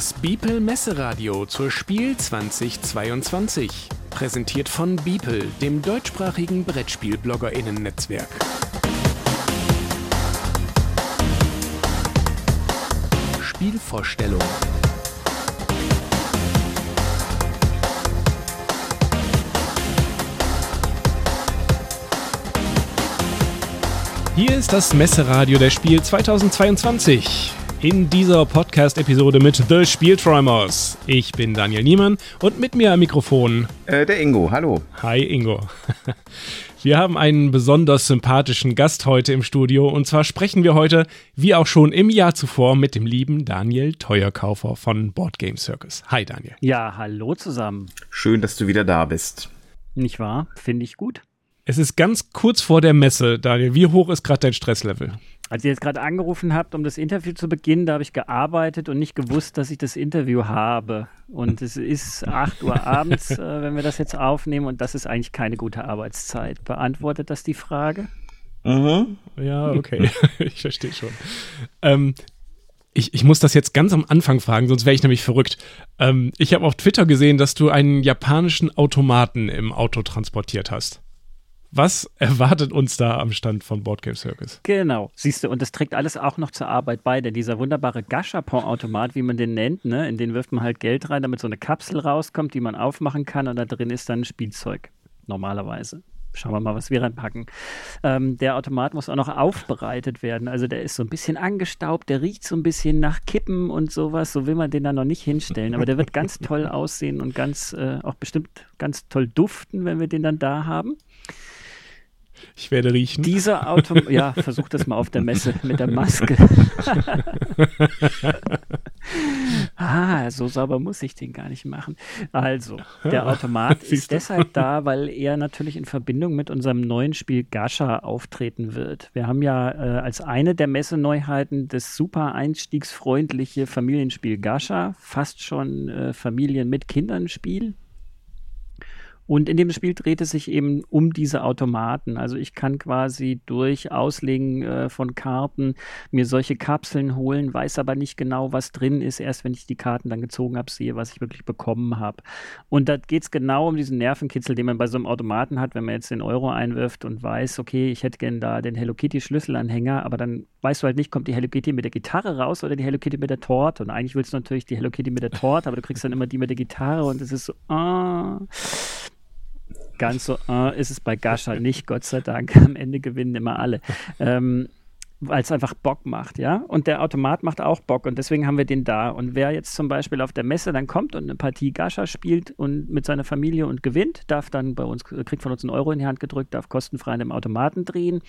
Das Beeple Messeradio zur Spiel 2022. Präsentiert von Beeple, dem deutschsprachigen Brettspiel-BloggerInnen-Netzwerk. Spielvorstellung. Hier ist das Messeradio der Spiel 2022 in dieser Podcast-Episode mit The Spielträumers. Ich bin Daniel Niemann und mit mir am Mikrofon äh, der Ingo. Hallo. Hi Ingo. Wir haben einen besonders sympathischen Gast heute im Studio und zwar sprechen wir heute, wie auch schon im Jahr zuvor, mit dem lieben Daniel Teuerkaufer von Board Game Circus. Hi Daniel. Ja, hallo zusammen. Schön, dass du wieder da bist. Nicht wahr? Finde ich gut. Es ist ganz kurz vor der Messe, Daniel. Wie hoch ist gerade dein Stresslevel? Als ihr jetzt gerade angerufen habt, um das Interview zu beginnen, da habe ich gearbeitet und nicht gewusst, dass ich das Interview habe. Und es ist 8 Uhr abends, äh, wenn wir das jetzt aufnehmen, und das ist eigentlich keine gute Arbeitszeit. Beantwortet das die Frage? Mhm. Ja, okay. ich verstehe schon. Ähm, ich, ich, muss das jetzt ganz am Anfang fragen, sonst wäre ich nämlich verrückt. Ähm, ich habe auf Twitter gesehen, dass du einen japanischen Automaten im Auto transportiert hast. Was erwartet uns da am Stand von Boardgame Circus? Genau, siehst du, und das trägt alles auch noch zur Arbeit bei, denn dieser wunderbare Gashapon-Automat, wie man den nennt, ne, in den wirft man halt Geld rein, damit so eine Kapsel rauskommt, die man aufmachen kann und da drin ist dann Spielzeug, normalerweise. Schauen wir mal, was wir reinpacken. Ähm, der Automat muss auch noch aufbereitet werden. Also der ist so ein bisschen angestaubt, der riecht so ein bisschen nach Kippen und sowas. So will man den da noch nicht hinstellen. Aber der wird ganz toll aussehen und ganz, äh, auch bestimmt ganz toll duften, wenn wir den dann da haben. Ich werde riechen. Dieser Auto, ja, versuch das mal auf der Messe mit der Maske. ah, so sauber muss ich den gar nicht machen. Also, der Automat ist deshalb da, weil er natürlich in Verbindung mit unserem neuen Spiel Gasha auftreten wird. Wir haben ja äh, als eine der Messeneuheiten das super einstiegsfreundliche Familienspiel Gasha, fast schon äh, Familien mit Kindern Spiel und in dem Spiel dreht es sich eben um diese Automaten. Also ich kann quasi durch Auslegen äh, von Karten mir solche Kapseln holen, weiß aber nicht genau, was drin ist. Erst wenn ich die Karten dann gezogen habe, sehe, was ich wirklich bekommen habe. Und da geht es genau um diesen Nervenkitzel, den man bei so einem Automaten hat, wenn man jetzt den Euro einwirft und weiß, okay, ich hätte gern da den Hello Kitty Schlüsselanhänger, aber dann weißt du halt nicht, kommt die Hello Kitty mit der Gitarre raus oder die Hello Kitty mit der Torte. Und eigentlich willst du natürlich die Hello Kitty mit der Torte, aber du kriegst dann immer die mit der Gitarre und es ist so, ah ganz so äh, ist es bei Gascha nicht, Gott sei Dank. Am Ende gewinnen immer alle. Ähm, weil es einfach Bock macht, ja. Und der Automat macht auch Bock und deswegen haben wir den da. Und wer jetzt zum Beispiel auf der Messe dann kommt und eine Partie Gascha spielt und mit seiner Familie und gewinnt, darf dann bei uns, kriegt von uns einen Euro in die Hand gedrückt, darf kostenfrei in dem Automaten drehen.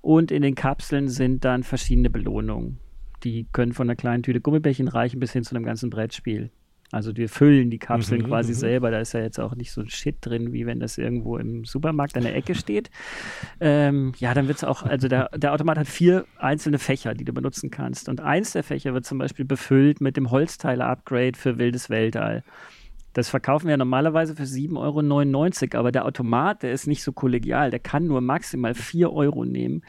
Und in den Kapseln sind dann verschiedene Belohnungen. Die können von einer kleinen Tüte Gummibärchen reichen bis hin zu einem ganzen Brettspiel. Also wir füllen die Kapseln mhm, quasi mhm. selber. Da ist ja jetzt auch nicht so ein Shit drin, wie wenn das irgendwo im Supermarkt an der Ecke steht. Ähm, ja, dann wird es auch, also der, der Automat hat vier einzelne Fächer, die du benutzen kannst. Und eins der Fächer wird zum Beispiel befüllt mit dem Holzteile-Upgrade für wildes Weltall. Das verkaufen wir normalerweise für 7,99 Euro, aber der Automat, der ist nicht so kollegial, der kann nur maximal 4 Euro nehmen.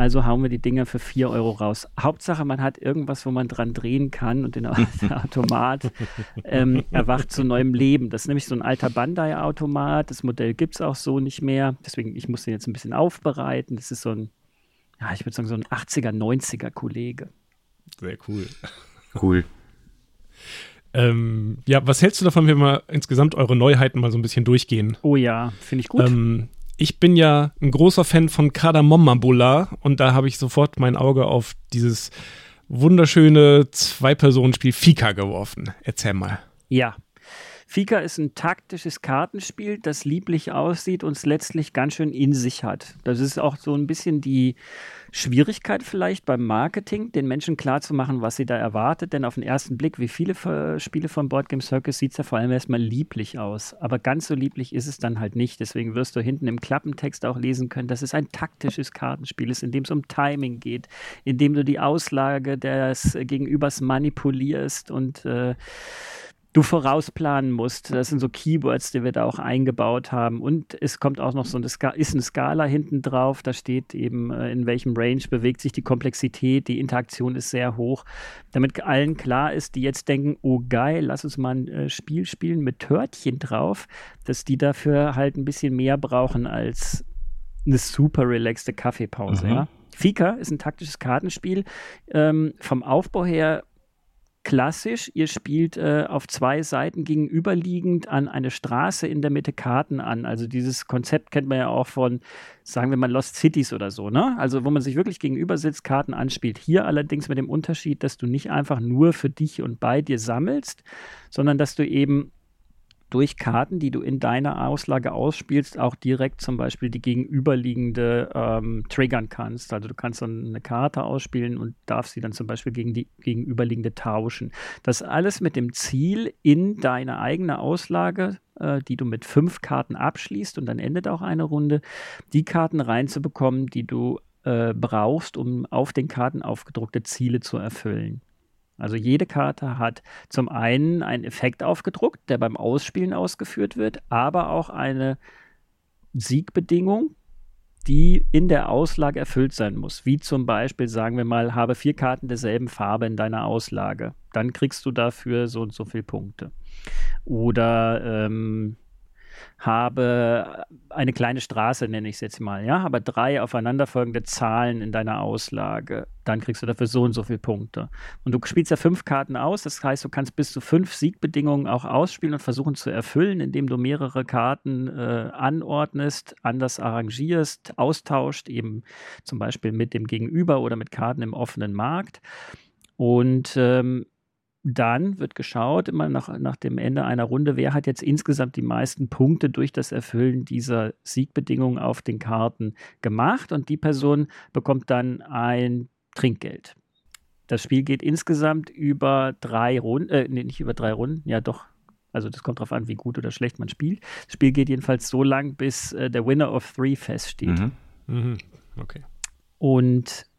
Also hauen wir die Dinger für 4 Euro raus. Hauptsache, man hat irgendwas, wo man dran drehen kann und der Automat ähm, erwacht zu neuem Leben. Das ist nämlich so ein alter Bandai-Automat. Das Modell gibt es auch so nicht mehr. Deswegen, ich muss den jetzt ein bisschen aufbereiten. Das ist so ein, ja, ich würde sagen, so ein 80er, 90er Kollege. Sehr cool. Cool. Ähm, ja, was hältst du davon, wenn wir insgesamt eure Neuheiten mal so ein bisschen durchgehen? Oh ja, finde ich gut. Ähm, ich bin ja ein großer Fan von Kardamom-Mambula und da habe ich sofort mein Auge auf dieses wunderschöne Zwei-Personen-Spiel Fika geworfen. Erzähl mal. Ja, Fika ist ein taktisches Kartenspiel, das lieblich aussieht und es letztlich ganz schön in sich hat. Das ist auch so ein bisschen die Schwierigkeit vielleicht beim Marketing, den Menschen klarzumachen, was sie da erwartet. Denn auf den ersten Blick, wie viele Spiele von Board Game Circus, sieht es ja vor allem erstmal lieblich aus. Aber ganz so lieblich ist es dann halt nicht. Deswegen wirst du hinten im Klappentext auch lesen können, dass es ein taktisches Kartenspiel ist, in dem es um Timing geht, in dem du die Auslage des Gegenübers manipulierst und äh, du vorausplanen musst. Das sind so Keywords, die wir da auch eingebaut haben. Und es kommt auch noch so eine, Ska ist eine Skala hinten drauf. Da steht eben, äh, in welchem Range bewegt sich die Komplexität. Die Interaktion ist sehr hoch. Damit allen klar ist, die jetzt denken, oh geil, lass uns mal ein äh, Spiel spielen mit Törtchen drauf, dass die dafür halt ein bisschen mehr brauchen als eine super relaxte Kaffeepause. Mhm. Ja? Fika ist ein taktisches Kartenspiel. Ähm, vom Aufbau her klassisch. Ihr spielt äh, auf zwei Seiten gegenüberliegend an eine Straße in der Mitte Karten an. Also dieses Konzept kennt man ja auch von, sagen wir mal, Lost Cities oder so, ne? Also wo man sich wirklich gegenüber sitzt, Karten anspielt. Hier allerdings mit dem Unterschied, dass du nicht einfach nur für dich und bei dir sammelst, sondern dass du eben durch Karten, die du in deiner Auslage ausspielst, auch direkt zum Beispiel die gegenüberliegende ähm, triggern kannst. Also du kannst dann eine Karte ausspielen und darfst sie dann zum Beispiel gegen die gegenüberliegende tauschen. Das alles mit dem Ziel, in deine eigene Auslage, äh, die du mit fünf Karten abschließt und dann endet auch eine Runde, die Karten reinzubekommen, die du äh, brauchst, um auf den Karten aufgedruckte Ziele zu erfüllen. Also jede Karte hat zum einen einen Effekt aufgedruckt, der beim Ausspielen ausgeführt wird, aber auch eine Siegbedingung, die in der Auslage erfüllt sein muss. Wie zum Beispiel, sagen wir mal, habe vier Karten derselben Farbe in deiner Auslage. Dann kriegst du dafür so und so viele Punkte. Oder ähm, habe eine kleine Straße, nenne ich es jetzt mal, ja, aber drei aufeinanderfolgende Zahlen in deiner Auslage, dann kriegst du dafür so und so viele Punkte. Und du spielst ja fünf Karten aus, das heißt, du kannst bis zu fünf Siegbedingungen auch ausspielen und versuchen zu erfüllen, indem du mehrere Karten äh, anordnest, anders arrangierst, austauscht, eben zum Beispiel mit dem Gegenüber oder mit Karten im offenen Markt. Und ähm, dann wird geschaut, immer nach, nach dem Ende einer Runde, wer hat jetzt insgesamt die meisten Punkte durch das Erfüllen dieser Siegbedingungen auf den Karten gemacht und die Person bekommt dann ein Trinkgeld. Das Spiel geht insgesamt über drei Runden, äh, nee, nicht über drei Runden, ja doch, also das kommt darauf an, wie gut oder schlecht man spielt. Das Spiel geht jedenfalls so lang, bis äh, der Winner of Three feststeht. Mhm. Mhm. Okay. Und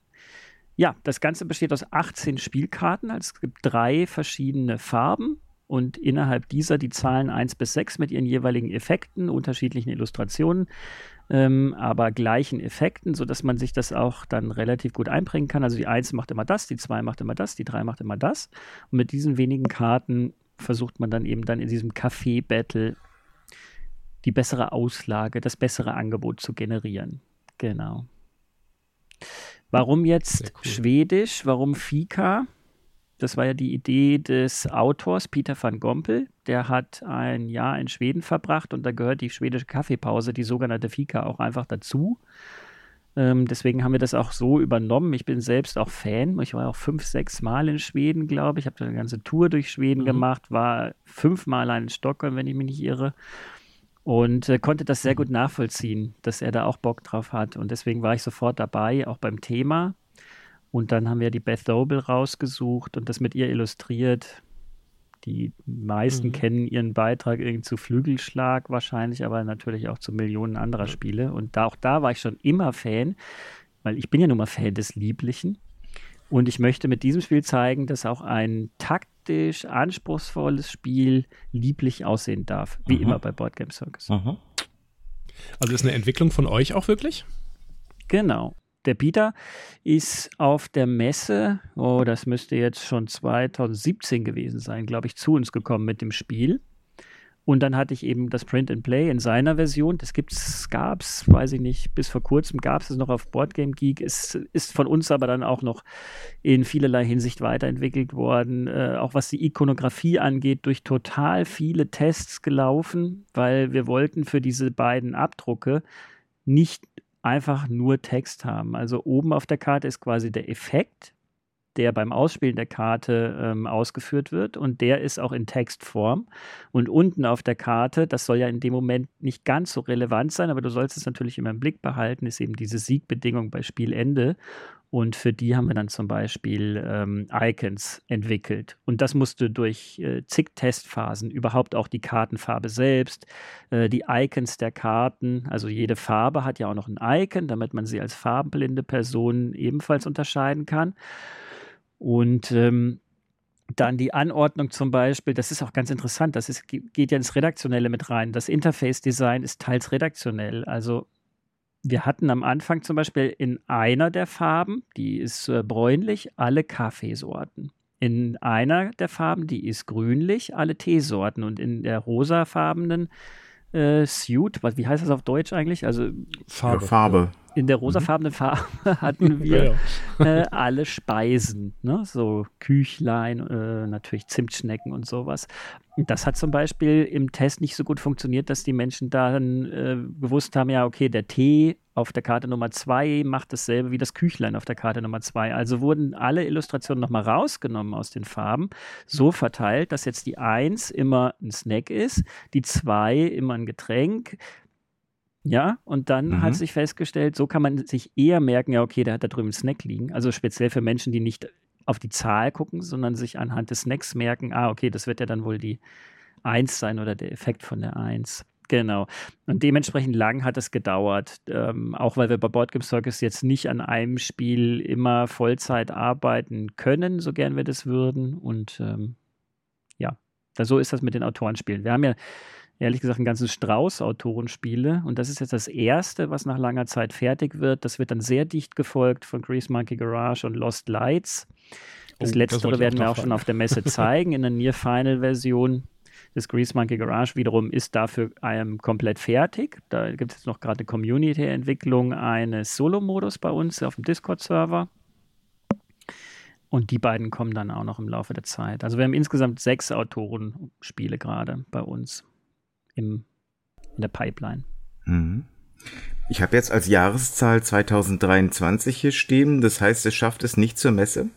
ja, das Ganze besteht aus 18 Spielkarten. Also es gibt drei verschiedene Farben und innerhalb dieser die Zahlen 1 bis 6 mit ihren jeweiligen Effekten, unterschiedlichen Illustrationen, ähm, aber gleichen Effekten, sodass man sich das auch dann relativ gut einbringen kann. Also die 1 macht immer das, die 2 macht immer das, die 3 macht immer das. Und mit diesen wenigen Karten versucht man dann eben dann in diesem Café-Battle die bessere Auslage, das bessere Angebot zu generieren. Genau. Warum jetzt cool. Schwedisch? Warum Fika? Das war ja die Idee des Autors Peter van Gompel. Der hat ein Jahr in Schweden verbracht und da gehört die schwedische Kaffeepause, die sogenannte Fika, auch einfach dazu. Ähm, deswegen haben wir das auch so übernommen. Ich bin selbst auch Fan. Ich war auch fünf, sechs Mal in Schweden, glaube ich. Ich habe eine ganze Tour durch Schweden mhm. gemacht, war fünfmal in Stockholm, wenn ich mich nicht irre und äh, konnte das sehr gut nachvollziehen, dass er da auch Bock drauf hat. Und deswegen war ich sofort dabei, auch beim Thema. Und dann haben wir die Beth Doble rausgesucht und das mit ihr illustriert. Die meisten mhm. kennen ihren Beitrag irgendwie zu Flügelschlag wahrscheinlich, aber natürlich auch zu Millionen anderer Spiele. Und da, auch da war ich schon immer Fan, weil ich bin ja nun mal Fan des Lieblichen. Und ich möchte mit diesem Spiel zeigen, dass auch ein taktisch anspruchsvolles Spiel lieblich aussehen darf, wie mhm. immer bei Board Game Circus. Mhm. Also ist eine Entwicklung von euch auch wirklich? Genau. Der Peter ist auf der Messe, oh, das müsste jetzt schon 2017 gewesen sein, glaube ich, zu uns gekommen mit dem Spiel. Und dann hatte ich eben das Print and Play in seiner Version. Das gibt's, gab's, weiß ich nicht, bis vor kurzem gab es es noch auf Boardgame Geek. Es ist von uns aber dann auch noch in vielerlei Hinsicht weiterentwickelt worden. Äh, auch was die Ikonografie angeht, durch total viele Tests gelaufen, weil wir wollten für diese beiden Abdrucke nicht einfach nur Text haben. Also oben auf der Karte ist quasi der Effekt, der beim Ausspielen der Karte ähm, ausgeführt wird und der ist auch in Textform. Und unten auf der Karte, das soll ja in dem Moment nicht ganz so relevant sein, aber du sollst es natürlich immer im Blick behalten, ist eben diese Siegbedingung bei Spielende. Und für die haben wir dann zum Beispiel ähm, Icons entwickelt. Und das musste durch äh, zig Testphasen, überhaupt auch die Kartenfarbe selbst, äh, die Icons der Karten. Also jede Farbe hat ja auch noch ein Icon, damit man sie als farbenblinde Person ebenfalls unterscheiden kann. Und ähm, Dann die Anordnung zum Beispiel, das ist auch ganz interessant, das ist, geht ja ins Redaktionelle mit rein. Das Interface-Design ist teils redaktionell. Also wir hatten am Anfang zum Beispiel in einer der Farben, die ist äh, bräunlich, alle Kaffeesorten. In einer der Farben, die ist grünlich, alle Teesorten. Und in der rosafarbenen äh, Suit, was, wie heißt das auf Deutsch eigentlich? Also Farbe. Farbe. In der rosafarbenen Farbe hatten wir ja, ja. Äh, alle Speisen, ne? so Küchlein, äh, natürlich Zimtschnecken und sowas. Das hat zum Beispiel im Test nicht so gut funktioniert, dass die Menschen dann äh, gewusst haben, ja, okay, der Tee auf der Karte Nummer 2 macht dasselbe wie das Küchlein auf der Karte Nummer 2. Also wurden alle Illustrationen nochmal rausgenommen aus den Farben, so verteilt, dass jetzt die 1 immer ein Snack ist, die 2 immer ein Getränk, ja, und dann mhm. hat sich festgestellt, so kann man sich eher merken, ja, okay, der hat da drüben einen Snack liegen. Also speziell für Menschen, die nicht auf die Zahl gucken, sondern sich anhand des Snacks merken, ah, okay, das wird ja dann wohl die 1 sein oder der Effekt von der 1. Genau. Und dementsprechend lang hat es gedauert, ähm, auch weil wir bei Boardgame Circus jetzt nicht an einem Spiel immer Vollzeit arbeiten können, so gern wir das würden. Und ähm, ja, so ist das mit den Autorenspielen. Wir haben ja ehrlich gesagt einen ganzen Strauß Autorenspiele und das ist jetzt das erste, was nach langer Zeit fertig wird. Das wird dann sehr dicht gefolgt von Grease Monkey Garage und Lost Lights. Das oh, letztere das werden wir auch schon auf der Messe zeigen in der Near Final Version. Das Grease Monkey Garage wiederum ist dafür ähm, komplett fertig. Da gibt es jetzt noch gerade eine Community-Entwicklung eines Solo-Modus bei uns auf dem Discord-Server. Und die beiden kommen dann auch noch im Laufe der Zeit. Also wir haben insgesamt sechs Autorenspiele gerade bei uns im, in der Pipeline. Mhm. Ich habe jetzt als Jahreszahl 2023 hier stehen. Das heißt, es schafft es nicht zur Messe?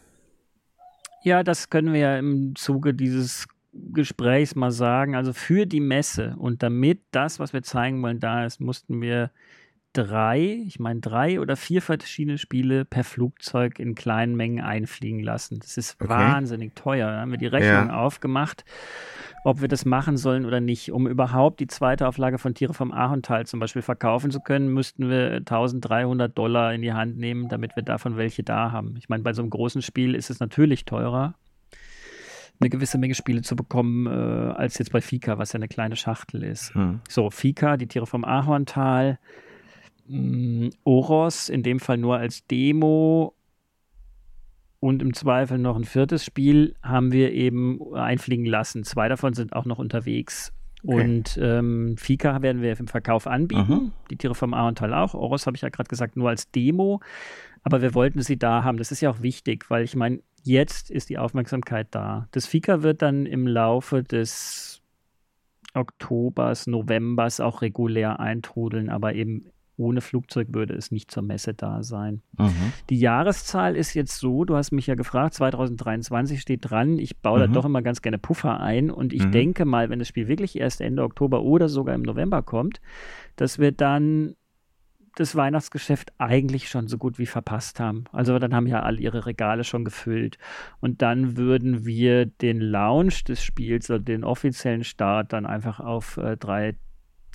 Ja, das können wir ja im Zuge dieses Gesprächs mal sagen, also für die Messe und damit das, was wir zeigen wollen, da ist, mussten wir drei, ich meine drei oder vier verschiedene Spiele per Flugzeug in kleinen Mengen einfliegen lassen. Das ist okay. wahnsinnig teuer. Da haben wir die Rechnung ja. aufgemacht, ob wir das machen sollen oder nicht. Um überhaupt die zweite Auflage von Tiere vom Ahorntal zum Beispiel verkaufen zu können, müssten wir 1300 Dollar in die Hand nehmen, damit wir davon welche da haben. Ich meine, bei so einem großen Spiel ist es natürlich teurer, eine gewisse Menge Spiele zu bekommen, äh, als jetzt bei Fika, was ja eine kleine Schachtel ist. Hm. So, Fika, die Tiere vom Ahorntal, mh, mm, Oros, in dem Fall nur als Demo und im Zweifel noch ein viertes Spiel haben wir eben einfliegen lassen. Zwei davon sind auch noch unterwegs. Okay. Und ähm, Fika werden wir im Verkauf anbieten. Aha. Die Tiere vom Ahorntal auch. Oros habe ich ja gerade gesagt, nur als Demo. Aber wir wollten sie da haben. Das ist ja auch wichtig, weil ich meine, jetzt ist die Aufmerksamkeit da. Das Fika wird dann im Laufe des Oktobers, Novembers auch regulär eintrudeln, aber eben ohne Flugzeug würde es nicht zur Messe da sein. Mhm. Die Jahreszahl ist jetzt so, du hast mich ja gefragt, 2023 steht dran. Ich baue mhm. da doch immer ganz gerne Puffer ein und ich mhm. denke mal, wenn das Spiel wirklich erst Ende Oktober oder sogar im November kommt, dass wir dann das Weihnachtsgeschäft eigentlich schon so gut wie verpasst haben. Also dann haben ja alle ihre Regale schon gefüllt. Und dann würden wir den Launch des Spiels oder den offiziellen Start dann einfach auf äh, drei,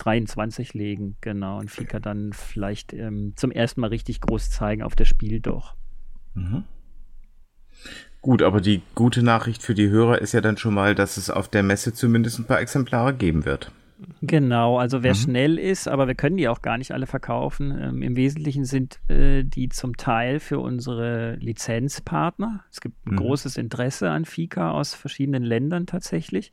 23 legen. Genau. Und Fika dann vielleicht ähm, zum ersten Mal richtig groß zeigen auf das Spiel doch. Mhm. Gut, aber die gute Nachricht für die Hörer ist ja dann schon mal, dass es auf der Messe zumindest ein paar Exemplare geben wird. Genau, also wer mhm. schnell ist, aber wir können die auch gar nicht alle verkaufen. Ähm, Im Wesentlichen sind äh, die zum Teil für unsere Lizenzpartner. Es gibt ein mhm. großes Interesse an Fika aus verschiedenen Ländern tatsächlich.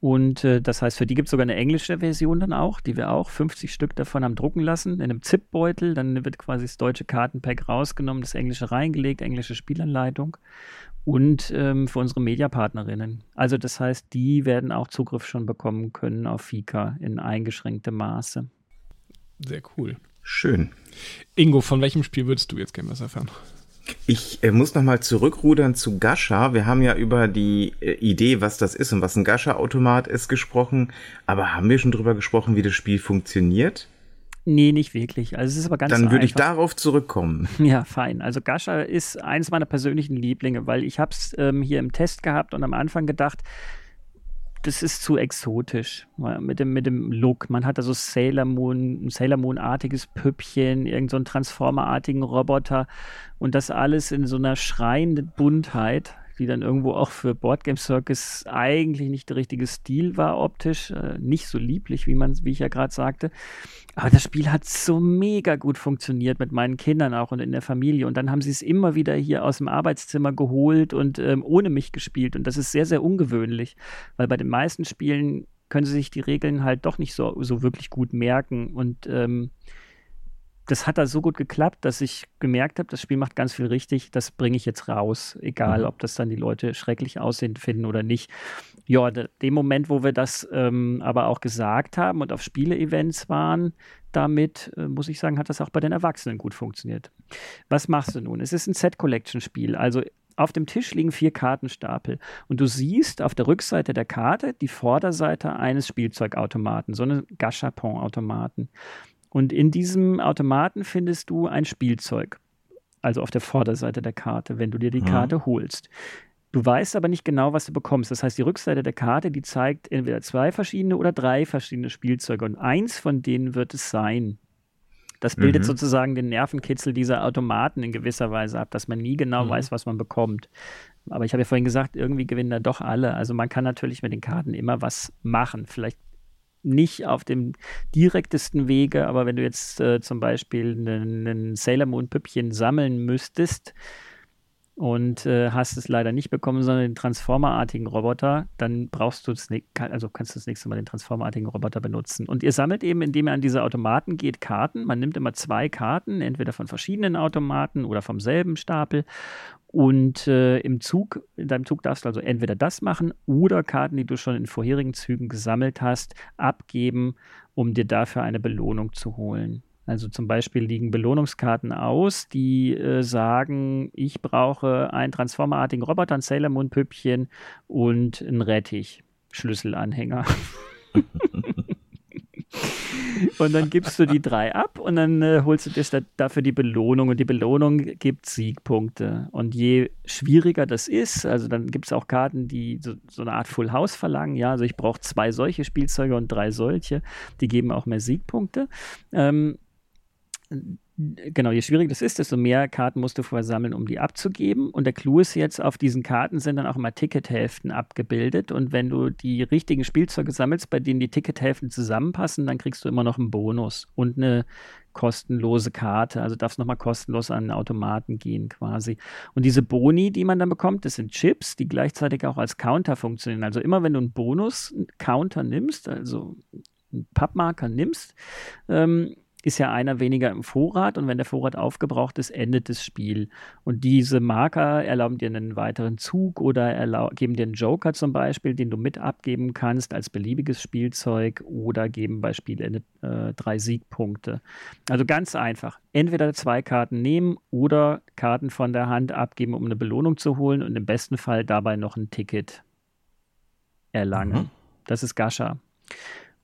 Und äh, das heißt, für die gibt es sogar eine englische Version dann auch, die wir auch 50 Stück davon haben drucken lassen, in einem ZIP-Beutel. Dann wird quasi das deutsche Kartenpack rausgenommen, das englische reingelegt, englische Spielanleitung und ähm, für unsere Mediapartnerinnen. Also das heißt, die werden auch Zugriff schon bekommen können auf Fika in eingeschränktem Maße. Sehr cool. Schön. Ingo, von welchem Spiel würdest du jetzt gerne was erfahren? Ich äh, muss nochmal zurückrudern zu Gascha. Wir haben ja über die äh, Idee, was das ist und was ein Gascha-Automat ist, gesprochen. Aber haben wir schon drüber gesprochen, wie das Spiel funktioniert? Nee, nicht wirklich. Also es ist aber ganz Dann würde ich darauf zurückkommen. Ja, fein. Also Gascha ist eins meiner persönlichen Lieblinge, weil ich habe es ähm, hier im Test gehabt und am Anfang gedacht, das ist zu exotisch mit dem, mit dem Look. Man hat da so Sailor Moon, ein Sailor Moon-artiges Püppchen, irgendeinen so Transformer-artigen Roboter und das alles in so einer schreienden Buntheit die dann irgendwo auch für Boardgame Circus eigentlich nicht der richtige Stil war optisch, äh, nicht so lieblich, wie man, wie ich ja gerade sagte. Aber das Spiel hat so mega gut funktioniert mit meinen Kindern auch und in der Familie. Und dann haben sie es immer wieder hier aus dem Arbeitszimmer geholt und ähm, ohne mich gespielt. Und das ist sehr, sehr ungewöhnlich, weil bei den meisten Spielen können sie sich die Regeln halt doch nicht so, so wirklich gut merken. Und ähm, das hat da so gut geklappt, dass ich gemerkt habe, das Spiel macht ganz viel richtig, das bringe ich jetzt raus, egal mhm. ob das dann die Leute schrecklich aussehen finden oder nicht. Ja, dem Moment, wo wir das ähm, aber auch gesagt haben und auf Spiele-Events waren, damit, äh, muss ich sagen, hat das auch bei den Erwachsenen gut funktioniert. Was machst du nun? Es ist ein Set-Collection-Spiel, also auf dem Tisch liegen vier Kartenstapel und du siehst auf der Rückseite der Karte die Vorderseite eines Spielzeugautomaten, so einen Gachapon-Automaten. Und in diesem Automaten findest du ein Spielzeug. Also auf der Vorderseite der Karte, wenn du dir die mhm. Karte holst. Du weißt aber nicht genau, was du bekommst. Das heißt, die Rückseite der Karte, die zeigt entweder zwei verschiedene oder drei verschiedene Spielzeuge. Und eins von denen wird es sein. Das bildet mhm. sozusagen den Nervenkitzel dieser Automaten in gewisser Weise ab, dass man nie genau mhm. weiß, was man bekommt. Aber ich habe ja vorhin gesagt, irgendwie gewinnen da doch alle. Also man kann natürlich mit den Karten immer was machen. Vielleicht nicht auf dem direktesten Wege, aber wenn du jetzt äh, zum Beispiel einen Sailor Moon Püppchen sammeln müsstest, und äh, hast es leider nicht bekommen, sondern den Transformer-artigen Roboter, dann brauchst du das, also kannst du das nächste Mal den Transformer-artigen Roboter benutzen. Und ihr sammelt eben, indem ihr an diese Automaten geht, Karten. Man nimmt immer zwei Karten, entweder von verschiedenen Automaten oder vom selben Stapel. Und äh, im Zug, in deinem Zug darfst du also entweder das machen oder Karten, die du schon in vorherigen Zügen gesammelt hast, abgeben, um dir dafür eine Belohnung zu holen. Also zum Beispiel liegen Belohnungskarten aus, die äh, sagen, ich brauche einen transformerartigen Roboter, ein Sailor Moon Püppchen und einen Rettich, Schlüsselanhänger. und dann gibst du die drei ab und dann äh, holst du dir dafür die Belohnung und die Belohnung gibt Siegpunkte. Und je schwieriger das ist, also dann gibt es auch Karten, die so, so, eine Art Full House verlangen, ja, also ich brauche zwei solche Spielzeuge und drei solche, die geben auch mehr Siegpunkte. Ähm, genau, je schwieriger das ist, desto mehr Karten musst du vorher sammeln, um die abzugeben. Und der Clou ist jetzt, auf diesen Karten sind dann auch immer Tickethälften abgebildet. Und wenn du die richtigen Spielzeuge sammelst, bei denen die Tickethälften zusammenpassen, dann kriegst du immer noch einen Bonus und eine kostenlose Karte. Also darfst nochmal kostenlos an Automaten gehen quasi. Und diese Boni, die man dann bekommt, das sind Chips, die gleichzeitig auch als Counter funktionieren. Also immer wenn du einen Bonus-Counter nimmst, also einen Pappmarker nimmst, ähm, ist ja einer weniger im Vorrat und wenn der Vorrat aufgebraucht ist, endet das Spiel. Und diese Marker erlauben dir einen weiteren Zug oder geben dir einen Joker zum Beispiel, den du mit abgeben kannst als beliebiges Spielzeug oder geben bei Spielende äh, drei Siegpunkte. Also ganz einfach. Entweder zwei Karten nehmen oder Karten von der Hand abgeben, um eine Belohnung zu holen und im besten Fall dabei noch ein Ticket erlangen. Mhm. Das ist Gascha.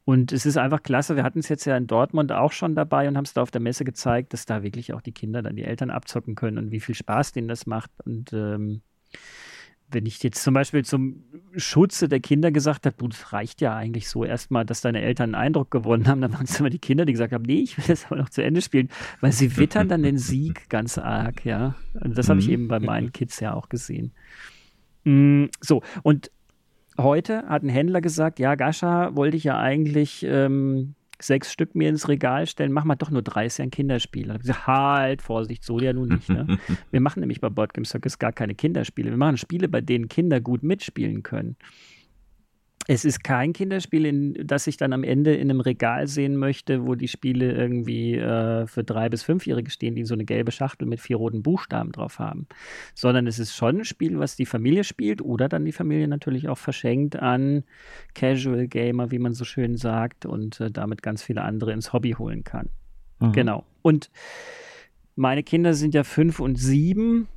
Und es ist einfach klasse. Wir hatten es jetzt ja in Dortmund auch schon dabei und haben es da auf der Messe gezeigt, dass da wirklich auch die Kinder dann die Eltern abzocken können und wie viel Spaß denen das macht. Und ähm, wenn ich jetzt zum Beispiel zum Schutze der Kinder gesagt habe, das reicht ja eigentlich so erstmal, dass deine Eltern einen Eindruck gewonnen haben, dann waren es immer die Kinder, die gesagt haben, nee, ich will das aber noch zu Ende spielen, weil sie wittern dann den Sieg ganz arg, ja. Und das habe ich mhm. eben bei meinen Kids ja auch gesehen. Mm, so, und heute hat ein Händler gesagt, ja, Gascha wollte ich ja eigentlich ähm, sechs Stück mir ins Regal stellen, mach mal doch nur 30 ein Kinderspiel. Da ich gesagt, halt, Vorsicht, so ja nun nicht. Ne? Wir machen nämlich bei Board Game Circus gar keine Kinderspiele. Wir machen Spiele, bei denen Kinder gut mitspielen können es ist kein Kinderspiel, in, das ich dann am Ende in einem Regal sehen möchte, wo die Spiele irgendwie äh, für drei- bis fünfjährige stehen, die so eine gelbe Schachtel mit vier roten Buchstaben drauf haben. Sondern es ist schon ein Spiel, was die Familie spielt oder dann die Familie natürlich auch verschenkt an Casual Gamer, wie man so schön sagt, und äh, damit ganz viele andere ins Hobby holen kann. Mhm. Genau. Und meine Kinder sind ja fünf und sieben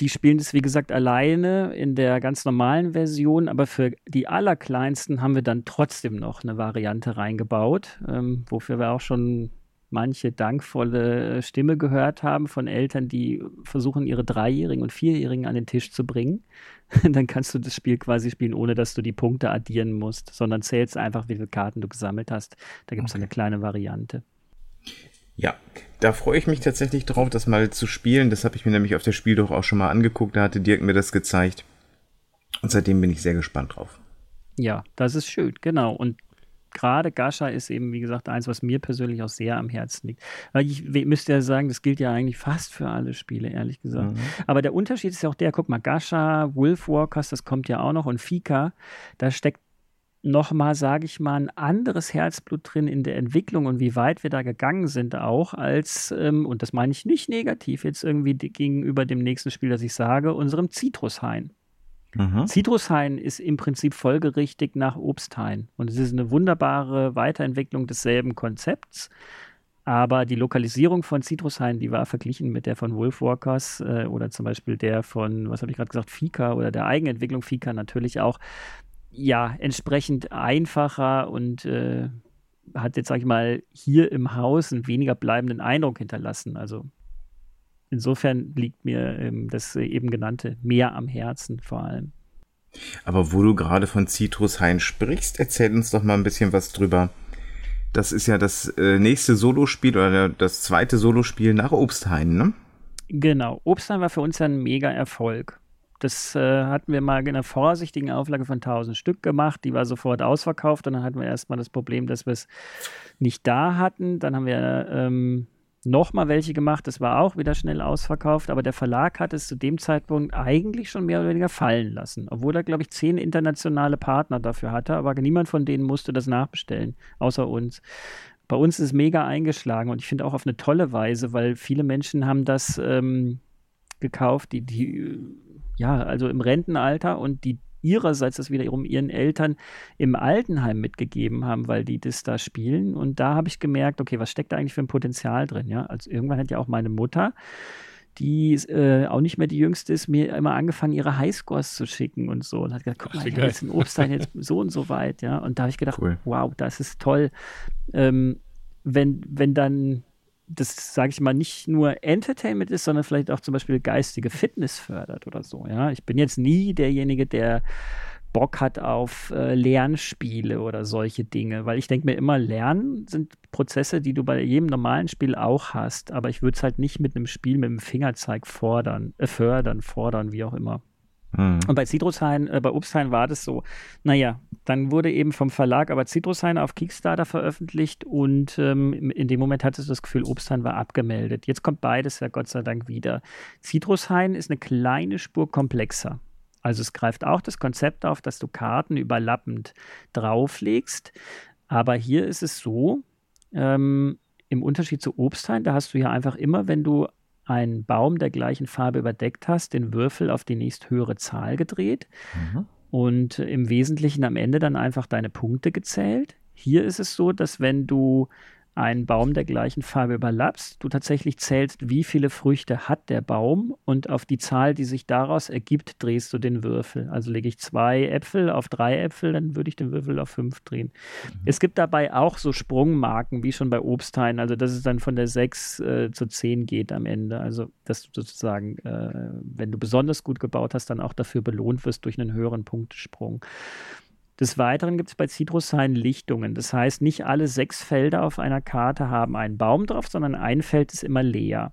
die spielen das, wie gesagt, alleine in der ganz normalen Version, aber für die allerkleinsten haben wir dann trotzdem noch eine Variante reingebaut, ähm, wofür wir auch schon manche dankvolle Stimme gehört haben von Eltern, die versuchen, ihre Dreijährigen und Vierjährigen an den Tisch zu bringen. dann kannst du das Spiel quasi spielen, ohne dass du die Punkte addieren musst, sondern zählst einfach, wie viele Karten du gesammelt hast. Da gibt es okay. eine kleine Variante. Ja, da freue ich mich tatsächlich drauf, das mal zu spielen. Das habe ich mir nämlich auf der Spiel doch auch schon mal angeguckt. Da hatte Dirk mir das gezeigt. Und seitdem bin ich sehr gespannt drauf. Ja, das ist schön, genau. Und gerade Gascha ist eben, wie gesagt, eins, was mir persönlich auch sehr am Herzen liegt. Weil ich müsste ja sagen, das gilt ja eigentlich fast für alle Spiele, ehrlich gesagt. Mhm. Aber der Unterschied ist ja auch der, guck mal, Gascha, Wolfwalkers, das kommt ja auch noch und Fika, da steckt nochmal, sage ich mal, ein anderes Herzblut drin in der Entwicklung und wie weit wir da gegangen sind auch als, ähm, und das meine ich nicht negativ jetzt irgendwie gegenüber dem nächsten Spiel, das ich sage, unserem Zitrushain. Mhm. Zitrushain ist im Prinzip folgerichtig nach Obsthain. Und es ist eine wunderbare Weiterentwicklung desselben Konzepts. Aber die Lokalisierung von Zitrushain, die war verglichen mit der von Wolfwalkers äh, oder zum Beispiel der von, was habe ich gerade gesagt, Fika oder der Eigenentwicklung Fika natürlich auch, ja, entsprechend einfacher und äh, hat jetzt, sag ich mal, hier im Haus einen weniger bleibenden Eindruck hinterlassen. Also insofern liegt mir ähm, das eben genannte mehr am Herzen vor allem. Aber wo du gerade von Citrushain sprichst, erzähl uns doch mal ein bisschen was drüber. Das ist ja das äh, nächste Solospiel oder das zweite Solospiel nach Obsthain, ne? Genau. Obsthain war für uns ja ein mega Erfolg. Das äh, hatten wir mal in einer vorsichtigen Auflage von 1000 Stück gemacht. Die war sofort ausverkauft. Und dann hatten wir erstmal das Problem, dass wir es nicht da hatten. Dann haben wir ähm, nochmal welche gemacht. Das war auch wieder schnell ausverkauft, aber der Verlag hat es zu dem Zeitpunkt eigentlich schon mehr oder weniger fallen lassen, obwohl er, glaube ich, zehn internationale Partner dafür hatte, aber niemand von denen musste das nachbestellen, außer uns. Bei uns ist es mega eingeschlagen und ich finde auch auf eine tolle Weise, weil viele Menschen haben das ähm, gekauft, die, die, ja, also im Rentenalter und die ihrerseits das wiederum ihren Eltern im Altenheim mitgegeben haben, weil die das da spielen. Und da habe ich gemerkt, okay, was steckt da eigentlich für ein Potenzial drin? Ja, also irgendwann hat ja auch meine Mutter die äh, auch nicht mehr die jüngste ist, mir immer angefangen, ihre Highscores zu schicken und so. Und hat gesagt, guck mal, ich habe jetzt ein Obstteil jetzt so und so weit, ja. Und da habe ich gedacht, cool. wow, das ist toll. Ähm, wenn, wenn dann das, sage ich mal, nicht nur Entertainment ist, sondern vielleicht auch zum Beispiel geistige Fitness fördert oder so. Ja, ich bin jetzt nie derjenige, der Bock hat auf äh, Lernspiele oder solche Dinge, weil ich denke mir immer, Lernen sind Prozesse, die du bei jedem normalen Spiel auch hast, aber ich würde es halt nicht mit einem Spiel mit dem Fingerzeig fordern, äh, fördern, fordern, wie auch immer. Mhm. Und bei Citrushain, äh, bei Obsthain war das so. Naja, dann wurde eben vom Verlag aber Citrushain auf Kickstarter veröffentlicht und ähm, in dem Moment hattest du das Gefühl, Obsthain war abgemeldet. Jetzt kommt beides ja Gott sei Dank wieder. Citrushain ist eine kleine Spur komplexer. Also es greift auch das Konzept auf, dass du Karten überlappend drauflegst. Aber hier ist es so, ähm, im Unterschied zu Obsthain, da hast du ja einfach immer, wenn du einen Baum der gleichen Farbe überdeckt hast, den Würfel auf die nächsthöhere Zahl gedreht mhm. und im Wesentlichen am Ende dann einfach deine Punkte gezählt. Hier ist es so, dass wenn du einen Baum der gleichen Farbe überlappst, du tatsächlich zählst, wie viele Früchte hat der Baum und auf die Zahl, die sich daraus ergibt, drehst du den Würfel. Also lege ich zwei Äpfel auf drei Äpfel, dann würde ich den Würfel auf fünf drehen. Mhm. Es gibt dabei auch so Sprungmarken, wie schon bei Obsthain, also dass es dann von der sechs äh, zu zehn geht am Ende. Also dass du sozusagen, äh, wenn du besonders gut gebaut hast, dann auch dafür belohnt wirst durch einen höheren Punktesprung. Des Weiteren gibt es bei Citrushain Lichtungen. Das heißt, nicht alle sechs Felder auf einer Karte haben einen Baum drauf, sondern ein Feld ist immer leer.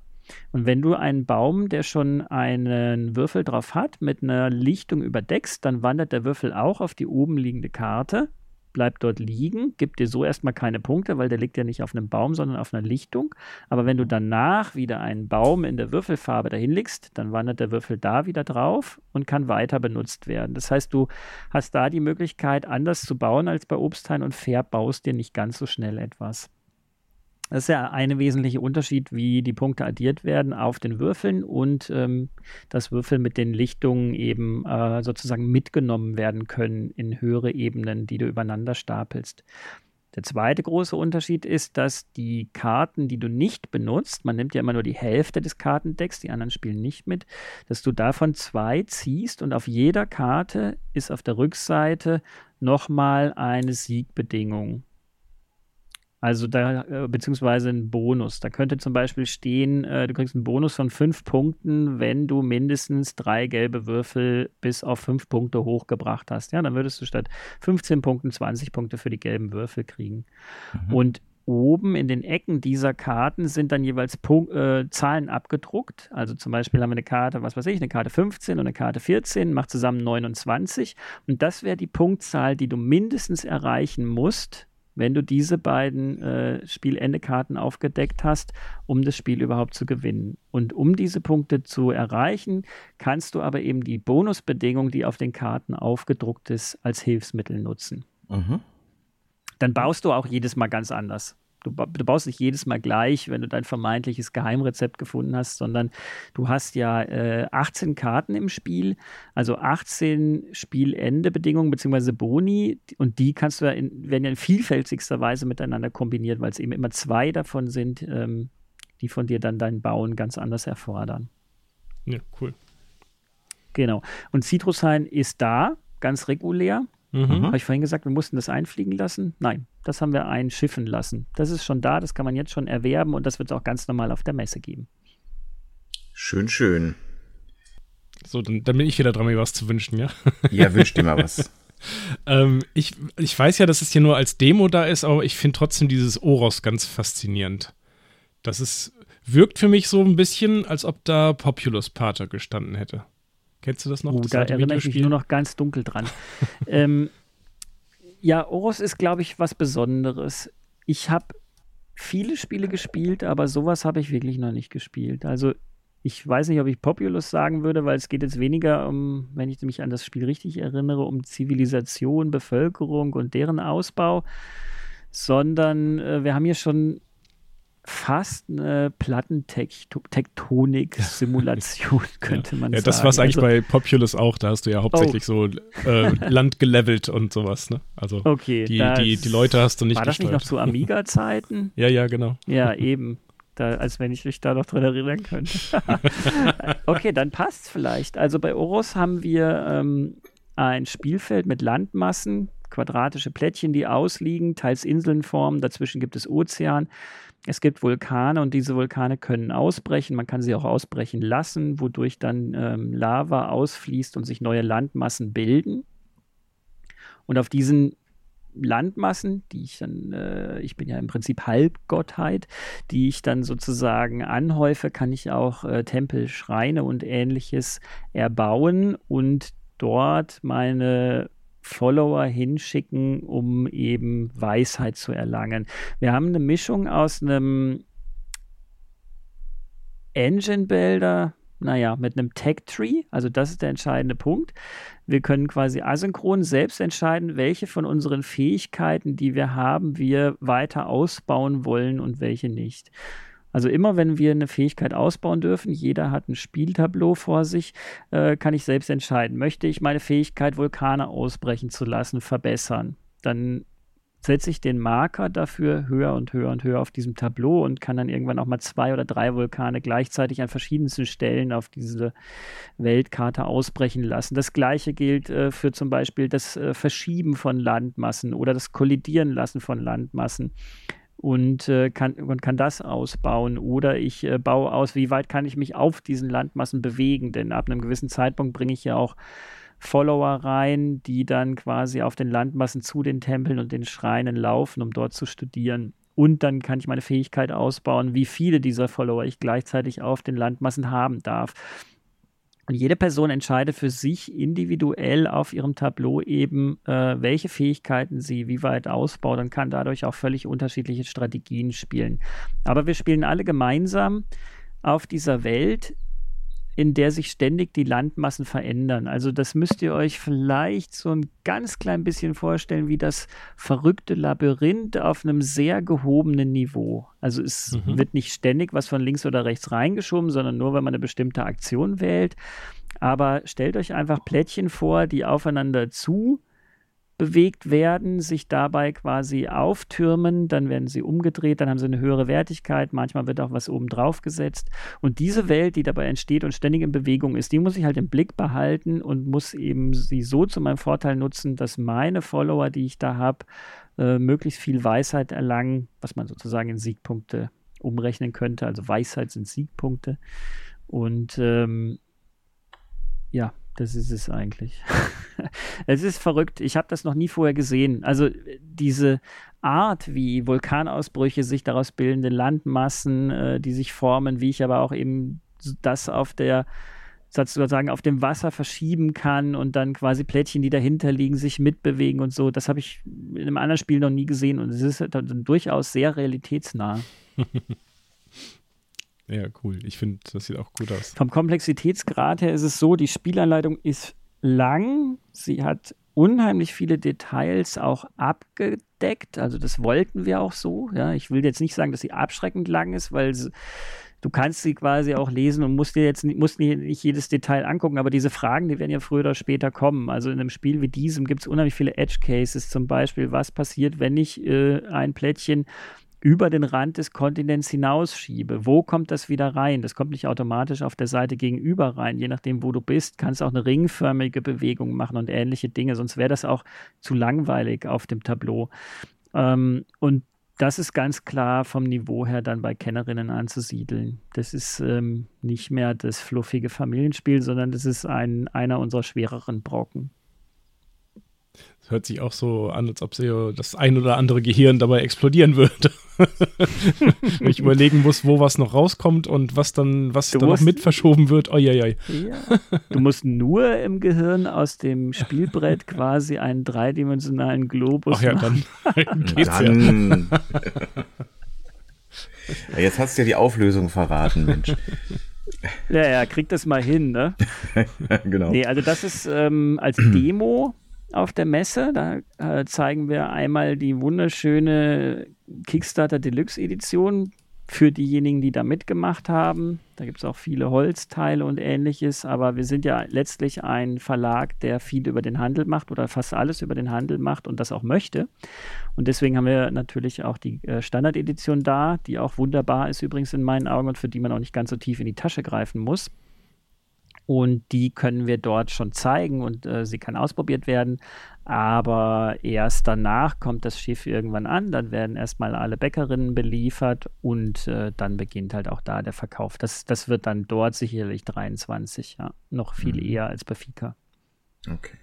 Und wenn du einen Baum, der schon einen Würfel drauf hat, mit einer Lichtung überdeckst, dann wandert der Würfel auch auf die oben liegende Karte bleibt dort liegen, gibt dir so erstmal keine Punkte, weil der liegt ja nicht auf einem Baum, sondern auf einer Lichtung. Aber wenn du danach wieder einen Baum in der Würfelfarbe dahin legst, dann wandert der Würfel da wieder drauf und kann weiter benutzt werden. Das heißt, du hast da die Möglichkeit, anders zu bauen als bei Obsthain und verbaust dir nicht ganz so schnell etwas. Das ist ja ein wesentlicher Unterschied, wie die Punkte addiert werden auf den Würfeln und ähm, dass Würfel mit den Lichtungen eben äh, sozusagen mitgenommen werden können in höhere Ebenen, die du übereinander stapelst. Der zweite große Unterschied ist, dass die Karten, die du nicht benutzt, man nimmt ja immer nur die Hälfte des Kartendecks, die anderen spielen nicht mit, dass du davon zwei ziehst und auf jeder Karte ist auf der Rückseite nochmal eine Siegbedingung. Also da, äh, beziehungsweise ein Bonus. Da könnte zum Beispiel stehen, äh, du kriegst einen Bonus von fünf Punkten, wenn du mindestens drei gelbe Würfel bis auf fünf Punkte hochgebracht hast. Ja, dann würdest du statt 15 Punkten 20 Punkte für die gelben Würfel kriegen. Mhm. Und oben in den Ecken dieser Karten sind dann jeweils Punkt, äh, Zahlen abgedruckt. Also zum Beispiel haben wir eine Karte, was weiß ich, eine Karte 15 und eine Karte 14, macht zusammen 29. Und das wäre die Punktzahl, die du mindestens erreichen musst, wenn du diese beiden äh, Spielende-Karten aufgedeckt hast, um das Spiel überhaupt zu gewinnen. Und um diese Punkte zu erreichen, kannst du aber eben die Bonusbedingung, die auf den Karten aufgedruckt ist, als Hilfsmittel nutzen. Mhm. Dann baust du auch jedes Mal ganz anders. Du, du, baust nicht jedes Mal gleich, wenn du dein vermeintliches Geheimrezept gefunden hast, sondern du hast ja äh, 18 Karten im Spiel, also 18 Spielendebedingungen bzw. Boni und die kannst du ja in, werden ja in vielfältigster Weise miteinander kombiniert, weil es eben immer zwei davon sind, ähm, die von dir dann dein Bauen ganz anders erfordern. Ja, cool. Genau. Und Citrushain ist da, ganz regulär. Mhm. Habe ich vorhin gesagt, wir mussten das einfliegen lassen? Nein, das haben wir einschiffen lassen. Das ist schon da, das kann man jetzt schon erwerben und das wird es auch ganz normal auf der Messe geben. Schön, schön. So, dann, dann bin ich wieder dran, mir was zu wünschen, ja? Ja, wünsch dir mal was. ähm, ich, ich weiß ja, dass es hier nur als Demo da ist, aber ich finde trotzdem dieses Oros ganz faszinierend. Das ist, wirkt für mich so ein bisschen, als ob da Populus Pater gestanden hätte. Kennst du das noch? Uh, das da erinnere ich mich nur noch ganz dunkel dran. ähm, ja, Oros ist, glaube ich, was Besonderes. Ich habe viele Spiele gespielt, aber sowas habe ich wirklich noch nicht gespielt. Also ich weiß nicht, ob ich Populous sagen würde, weil es geht jetzt weniger um, wenn ich mich an das Spiel richtig erinnere, um Zivilisation, Bevölkerung und deren Ausbau, sondern äh, wir haben hier schon fast eine Plattentektonik-Simulation, könnte man ja, sagen. Das war es eigentlich also, bei Populous auch, da hast du ja hauptsächlich oh. so äh, Land gelevelt und sowas, ne? Also okay, die, die, die Leute hast du nicht War das nicht noch zu Amiga-Zeiten? ja, ja, genau. Ja, eben. Da, als wenn ich mich da noch dran erinnern könnte. okay, dann passt vielleicht. Also bei Oros haben wir ähm, ein Spielfeld mit Landmassen, quadratische Plättchen, die ausliegen, teils Inseln formen, dazwischen gibt es Ozean. Es gibt Vulkane und diese Vulkane können ausbrechen. Man kann sie auch ausbrechen lassen, wodurch dann ähm, Lava ausfließt und sich neue Landmassen bilden. Und auf diesen Landmassen, die ich dann, äh, ich bin ja im Prinzip Halbgottheit, die ich dann sozusagen anhäufe, kann ich auch äh, Tempel, Schreine und ähnliches erbauen und dort meine Follower hinschicken, um eben Weisheit zu erlangen. Wir haben eine Mischung aus einem Engine Builder, naja, mit einem Tag Tree, also das ist der entscheidende Punkt. Wir können quasi asynchron selbst entscheiden, welche von unseren Fähigkeiten, die wir haben, wir weiter ausbauen wollen und welche nicht. Also immer wenn wir eine Fähigkeit ausbauen dürfen, jeder hat ein Spieltableau vor sich, äh, kann ich selbst entscheiden, möchte ich meine Fähigkeit, Vulkane ausbrechen zu lassen, verbessern. Dann setze ich den Marker dafür höher und höher und höher auf diesem Tableau und kann dann irgendwann auch mal zwei oder drei Vulkane gleichzeitig an verschiedensten Stellen auf diese Weltkarte ausbrechen lassen. Das gleiche gilt äh, für zum Beispiel das äh, Verschieben von Landmassen oder das Kollidieren lassen von Landmassen und, äh, kann, und kann das ausbauen. Oder ich äh, baue aus, wie weit kann ich mich auf diesen Landmassen bewegen, denn ab einem gewissen Zeitpunkt bringe ich ja auch Follower rein, die dann quasi auf den Landmassen zu den Tempeln und den Schreinen laufen, um dort zu studieren. Und dann kann ich meine Fähigkeit ausbauen, wie viele dieser Follower ich gleichzeitig auf den Landmassen haben darf. Und jede Person entscheidet für sich individuell auf ihrem Tableau eben, äh, welche Fähigkeiten sie wie weit ausbaut und kann dadurch auch völlig unterschiedliche Strategien spielen. Aber wir spielen alle gemeinsam auf dieser Welt in der sich ständig die Landmassen verändern. Also das müsst ihr euch vielleicht so ein ganz klein bisschen vorstellen wie das verrückte Labyrinth auf einem sehr gehobenen Niveau. Also es mhm. wird nicht ständig was von links oder rechts reingeschoben, sondern nur, wenn man eine bestimmte Aktion wählt. Aber stellt euch einfach Plättchen vor, die aufeinander zu bewegt werden, sich dabei quasi auftürmen, dann werden sie umgedreht, dann haben sie eine höhere Wertigkeit, manchmal wird auch was oben drauf gesetzt. Und diese Welt, die dabei entsteht und ständig in Bewegung ist, die muss ich halt im Blick behalten und muss eben sie so zu meinem Vorteil nutzen, dass meine Follower, die ich da habe, äh, möglichst viel Weisheit erlangen, was man sozusagen in Siegpunkte umrechnen könnte. Also Weisheit sind Siegpunkte. Und ähm, ja, das ist es eigentlich. es ist verrückt. Ich habe das noch nie vorher gesehen. Also diese Art, wie Vulkanausbrüche sich daraus bildende Landmassen, äh, die sich formen, wie ich aber auch eben das auf der sozusagen auf dem Wasser verschieben kann und dann quasi Plättchen, die dahinter liegen, sich mitbewegen und so. Das habe ich in einem anderen Spiel noch nie gesehen und es ist durchaus sehr realitätsnah. ja, cool. Ich finde, das sieht auch gut aus. Vom Komplexitätsgrad her ist es so, die Spielanleitung ist lang. Sie hat unheimlich viele Details auch abgedeckt. Also das wollten wir auch so. Ja, ich will jetzt nicht sagen, dass sie abschreckend lang ist, weil du kannst sie quasi auch lesen und musst dir jetzt musst nicht jedes Detail angucken, aber diese Fragen, die werden ja früher oder später kommen. Also in einem Spiel wie diesem gibt es unheimlich viele Edge Cases, zum Beispiel, was passiert, wenn ich äh, ein Plättchen über den Rand des Kontinents hinausschiebe. Wo kommt das wieder rein? Das kommt nicht automatisch auf der Seite gegenüber rein. Je nachdem, wo du bist, kannst du auch eine ringförmige Bewegung machen und ähnliche Dinge. Sonst wäre das auch zu langweilig auf dem Tableau. Ähm, und das ist ganz klar vom Niveau her dann bei Kennerinnen anzusiedeln. Das ist ähm, nicht mehr das fluffige Familienspiel, sondern das ist ein, einer unserer schwereren Brocken. Das hört sich auch so an, als ob sie das ein oder andere Gehirn dabei explodieren würde. Wenn ich überlegen muss, wo was noch rauskommt und was dann, was dann noch mit verschoben wird. Oh, ja, ja. Du musst nur im Gehirn aus dem Spielbrett quasi einen dreidimensionalen Globus Ach ja, machen. dann geht's dann. ja. Jetzt hast du ja die Auflösung verraten, Mensch. Ja, ja, krieg das mal hin, ne? genau. Nee, also das ist ähm, als Demo auf der Messe. Da äh, zeigen wir einmal die wunderschöne Kickstarter Deluxe Edition für diejenigen, die da mitgemacht haben. Da gibt es auch viele Holzteile und ähnliches, aber wir sind ja letztlich ein Verlag, der viel über den Handel macht oder fast alles über den Handel macht und das auch möchte. Und deswegen haben wir natürlich auch die äh, Standard-Edition da, die auch wunderbar ist übrigens in meinen Augen und für die man auch nicht ganz so tief in die Tasche greifen muss. Und die können wir dort schon zeigen und äh, sie kann ausprobiert werden. Aber erst danach kommt das Schiff irgendwann an. Dann werden erstmal alle Bäckerinnen beliefert und äh, dann beginnt halt auch da der Verkauf. Das, das wird dann dort sicherlich 23, ja. Noch viel mhm. eher als bei Fika. Okay.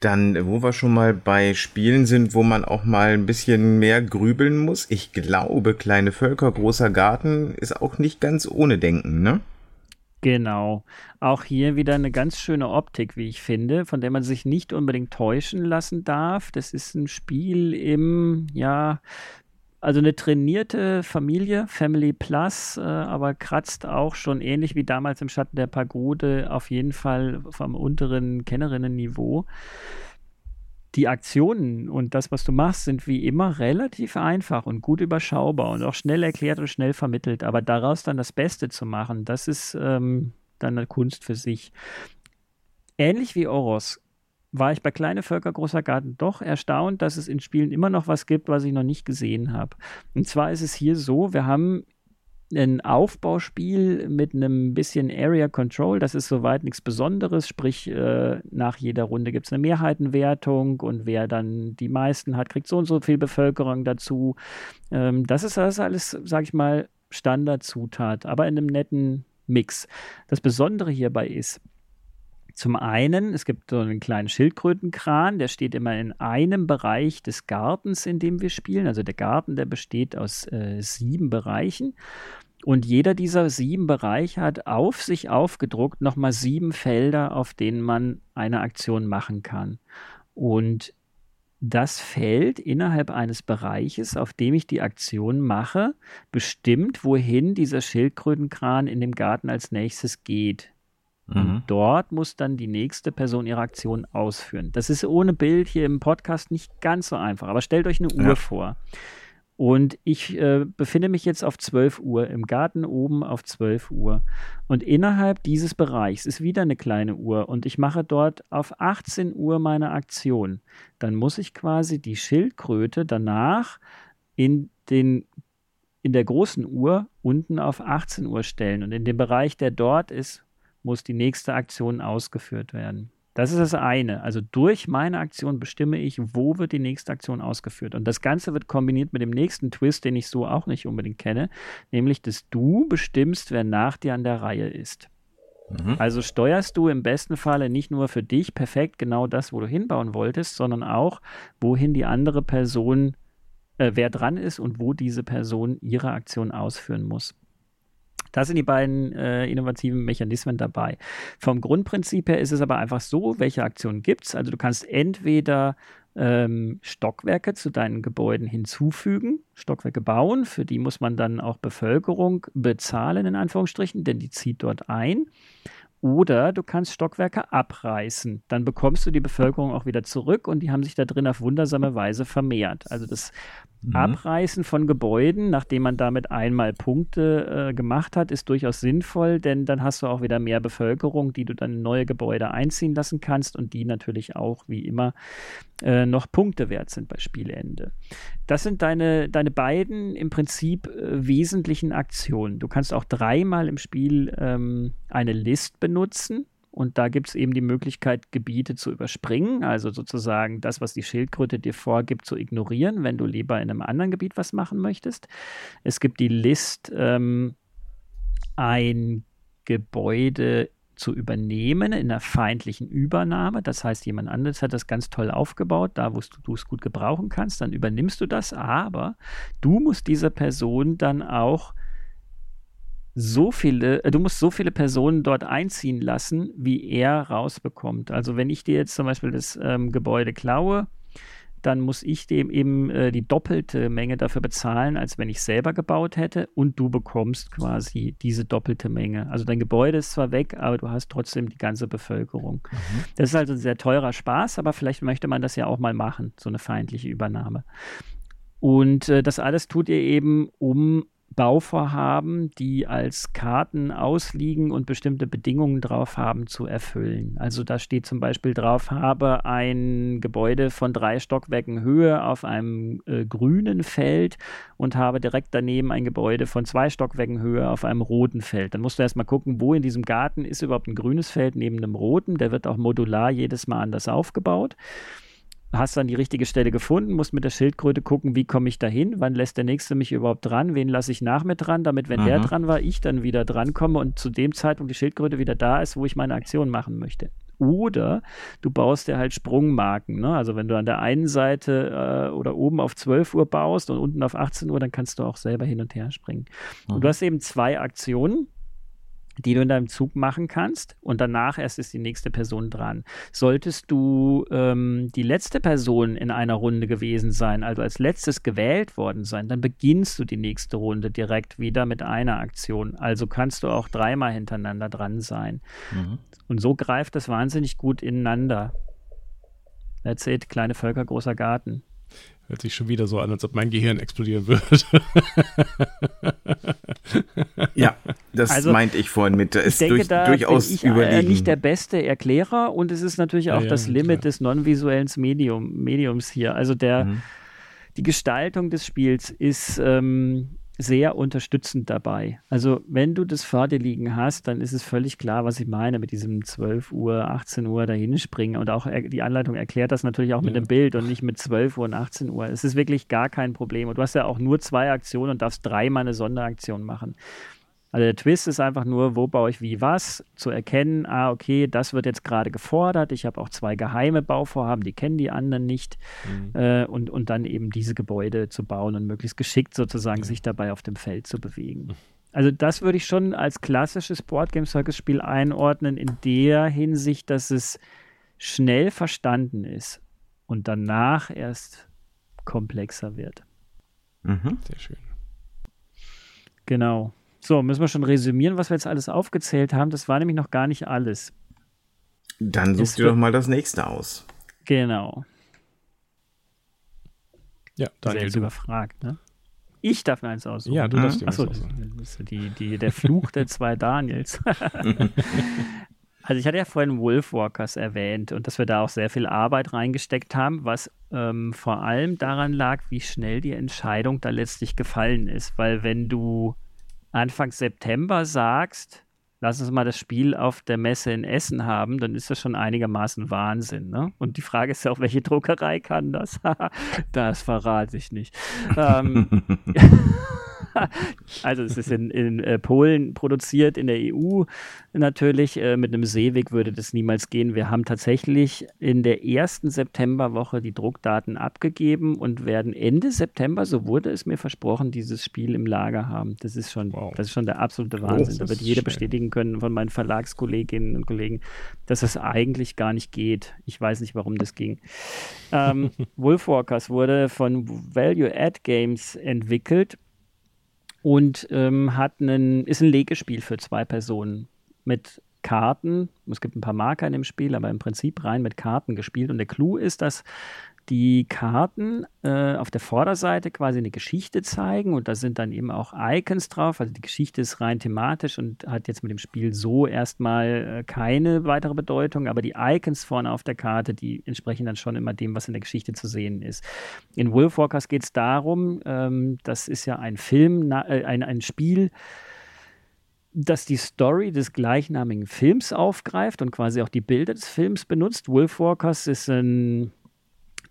Dann, wo wir schon mal bei Spielen sind, wo man auch mal ein bisschen mehr grübeln muss. Ich glaube, kleine Völker, großer Garten ist auch nicht ganz ohne Denken, ne? Genau. Auch hier wieder eine ganz schöne Optik, wie ich finde, von der man sich nicht unbedingt täuschen lassen darf. Das ist ein Spiel im, ja, also eine trainierte Familie, Family Plus, äh, aber kratzt auch schon ähnlich wie damals im Schatten der Pagode auf jeden Fall vom unteren Kennerinnen-Niveau die Aktionen und das, was du machst, sind wie immer relativ einfach und gut überschaubar und auch schnell erklärt und schnell vermittelt. Aber daraus dann das Beste zu machen, das ist ähm, dann eine Kunst für sich. Ähnlich wie Oros war ich bei Kleine Völker, Großer Garten doch erstaunt, dass es in Spielen immer noch was gibt, was ich noch nicht gesehen habe. Und zwar ist es hier so, wir haben ein Aufbauspiel mit einem bisschen Area Control. Das ist soweit nichts Besonderes. Sprich, äh, nach jeder Runde gibt es eine Mehrheitenwertung und wer dann die meisten hat, kriegt so und so viel Bevölkerung dazu. Ähm, das ist das alles, sag ich mal, Standardzutat, aber in einem netten Mix. Das Besondere hierbei ist, zum einen, es gibt so einen kleinen Schildkrötenkran, der steht immer in einem Bereich des Gartens, in dem wir spielen. Also der Garten, der besteht aus äh, sieben Bereichen. Und jeder dieser sieben Bereiche hat auf sich aufgedruckt nochmal sieben Felder, auf denen man eine Aktion machen kann. Und das Feld innerhalb eines Bereiches, auf dem ich die Aktion mache, bestimmt, wohin dieser Schildkrötenkran in dem Garten als nächstes geht. Mhm. dort muss dann die nächste Person ihre Aktion ausführen. Das ist ohne Bild hier im Podcast nicht ganz so einfach, aber stellt euch eine Uhr ja. vor. Und ich äh, befinde mich jetzt auf 12 Uhr im Garten oben auf 12 Uhr. Und innerhalb dieses Bereichs ist wieder eine kleine Uhr und ich mache dort auf 18 Uhr meine Aktion. Dann muss ich quasi die Schildkröte danach in den in der großen Uhr unten auf 18 Uhr stellen. Und in dem Bereich, der dort ist, muss die nächste Aktion ausgeführt werden. Das ist das eine. Also durch meine Aktion bestimme ich, wo wird die nächste Aktion ausgeführt. Und das Ganze wird kombiniert mit dem nächsten Twist, den ich so auch nicht unbedingt kenne, nämlich dass du bestimmst, wer nach dir an der Reihe ist. Mhm. Also steuerst du im besten Falle nicht nur für dich perfekt genau das, wo du hinbauen wolltest, sondern auch, wohin die andere Person, äh, wer dran ist und wo diese Person ihre Aktion ausführen muss. Da sind die beiden äh, innovativen Mechanismen dabei. Vom Grundprinzip her ist es aber einfach so, welche Aktionen gibt es. Also du kannst entweder ähm, Stockwerke zu deinen Gebäuden hinzufügen, Stockwerke bauen, für die muss man dann auch Bevölkerung bezahlen, in Anführungsstrichen, denn die zieht dort ein. Oder du kannst Stockwerke abreißen. Dann bekommst du die Bevölkerung auch wieder zurück und die haben sich da drin auf wundersame Weise vermehrt. Also das Mhm. Abreißen von Gebäuden, nachdem man damit einmal Punkte äh, gemacht hat, ist durchaus sinnvoll, denn dann hast du auch wieder mehr Bevölkerung, die du dann in neue Gebäude einziehen lassen kannst und die natürlich auch wie immer äh, noch Punkte wert sind bei Spielende. Das sind deine, deine beiden im Prinzip äh, wesentlichen Aktionen. Du kannst auch dreimal im Spiel ähm, eine List benutzen und da gibt es eben die Möglichkeit, Gebiete zu überspringen, also sozusagen das, was die Schildkröte dir vorgibt, zu ignorieren, wenn du lieber in einem anderen Gebiet was machen möchtest. Es gibt die List, ähm, ein Gebäude zu übernehmen in einer feindlichen Übernahme. Das heißt, jemand anderes hat das ganz toll aufgebaut, da wo du es gut gebrauchen kannst, dann übernimmst du das, aber du musst dieser Person dann auch so viele, äh, du musst so viele Personen dort einziehen lassen, wie er rausbekommt. Also wenn ich dir jetzt zum Beispiel das ähm, Gebäude klaue, dann muss ich dem eben äh, die doppelte Menge dafür bezahlen, als wenn ich selber gebaut hätte und du bekommst quasi diese doppelte Menge. Also dein Gebäude ist zwar weg, aber du hast trotzdem die ganze Bevölkerung. Mhm. Das ist also ein sehr teurer Spaß, aber vielleicht möchte man das ja auch mal machen, so eine feindliche Übernahme. Und äh, das alles tut ihr eben, um Bauvorhaben, die als Karten ausliegen und bestimmte Bedingungen drauf haben, zu erfüllen. Also da steht zum Beispiel drauf, habe ein Gebäude von drei Stockwerken Höhe auf einem äh, grünen Feld und habe direkt daneben ein Gebäude von zwei Stockwerken Höhe auf einem roten Feld. Dann musst du erstmal gucken, wo in diesem Garten ist überhaupt ein grünes Feld neben einem roten. Der wird auch modular jedes Mal anders aufgebaut hast dann die richtige Stelle gefunden, musst mit der Schildkröte gucken, wie komme ich da hin, wann lässt der Nächste mich überhaupt dran, wen lasse ich nach mir dran, damit, wenn Aha. der dran war, ich dann wieder drankomme und zu dem Zeitpunkt die Schildkröte wieder da ist, wo ich meine Aktion machen möchte. Oder du baust dir halt Sprungmarken. Ne? Also wenn du an der einen Seite äh, oder oben auf 12 Uhr baust und unten auf 18 Uhr, dann kannst du auch selber hin und her springen. Mhm. Und du hast eben zwei Aktionen die du in deinem Zug machen kannst und danach erst ist die nächste Person dran. Solltest du ähm, die letzte Person in einer Runde gewesen sein, also als letztes gewählt worden sein, dann beginnst du die nächste Runde direkt wieder mit einer Aktion. Also kannst du auch dreimal hintereinander dran sein. Mhm. Und so greift das wahnsinnig gut ineinander. That's it, kleine Völker, großer Garten. Hört sich schon wieder so an, als ob mein Gehirn explodieren würde. ja, das also, meinte ich vorhin mit. Da ist denke, durch, da durchaus bin ich überlegen. nicht der beste Erklärer und es ist natürlich auch ja, das Limit klar. des non-visuellen Medium, Mediums hier. Also der, mhm. die Gestaltung des Spiels ist ähm, sehr unterstützend dabei. Also wenn du das vor dir liegen hast, dann ist es völlig klar, was ich meine mit diesem 12 Uhr, 18 Uhr dahinspringen. Und auch die Anleitung erklärt das natürlich auch mit ja. dem Bild und nicht mit 12 Uhr und 18 Uhr. Es ist wirklich gar kein Problem. Und du hast ja auch nur zwei Aktionen und darfst dreimal eine Sonderaktion machen. Also der Twist ist einfach nur, wo baue ich wie was, zu erkennen, ah, okay, das wird jetzt gerade gefordert. Ich habe auch zwei geheime Bauvorhaben, die kennen die anderen nicht. Mhm. Äh, und, und dann eben diese Gebäude zu bauen und möglichst geschickt sozusagen mhm. sich dabei auf dem Feld zu bewegen. Also das würde ich schon als klassisches Boardgame-Circus-Spiel einordnen, in der Hinsicht, dass es schnell verstanden ist und danach erst komplexer wird. Mhm. Sehr schön. Genau. So, müssen wir schon resümieren, was wir jetzt alles aufgezählt haben. Das war nämlich noch gar nicht alles. Dann suchst du doch mal das nächste aus. Genau. Ja, Daniel. Selbst überfragt, ne? Ich darf mir eins aussuchen. Ja, du darfst dir Achso, das ist die, die, der Fluch der zwei Daniels. also ich hatte ja vorhin Wolfwalkers erwähnt und dass wir da auch sehr viel Arbeit reingesteckt haben, was ähm, vor allem daran lag, wie schnell die Entscheidung da letztlich gefallen ist. Weil wenn du Anfang September sagst, lass uns mal das Spiel auf der Messe in Essen haben, dann ist das schon einigermaßen Wahnsinn. Ne? Und die Frage ist ja auch, welche Druckerei kann das? das verrate ich nicht. ähm, also es ist in, in äh, Polen produziert, in der EU natürlich. Äh, mit einem Seeweg würde das niemals gehen. Wir haben tatsächlich in der ersten Septemberwoche die Druckdaten abgegeben und werden Ende September, so wurde es mir versprochen, dieses Spiel im Lager haben. Das ist schon, wow. das ist schon der absolute Wahnsinn. Oh, da wird jeder schnell. bestätigen können von meinen Verlagskolleginnen und Kollegen, dass es eigentlich gar nicht geht. Ich weiß nicht, warum das ging. Ähm, Wolfwalkers wurde von Value Add Games entwickelt und ähm, hat einen, ist ein Legespiel für zwei Personen mit Karten. Es gibt ein paar Marker in dem Spiel, aber im Prinzip rein mit Karten gespielt. Und der Clou ist, dass die Karten äh, auf der Vorderseite quasi eine Geschichte zeigen und da sind dann eben auch Icons drauf. Also die Geschichte ist rein thematisch und hat jetzt mit dem Spiel so erstmal äh, keine weitere Bedeutung, aber die Icons vorne auf der Karte, die entsprechen dann schon immer dem, was in der Geschichte zu sehen ist. In Wolfwalkers geht es darum, ähm, das ist ja ein Film, äh, ein, ein Spiel, das die Story des gleichnamigen Films aufgreift und quasi auch die Bilder des Films benutzt. Wolfwalkers ist ein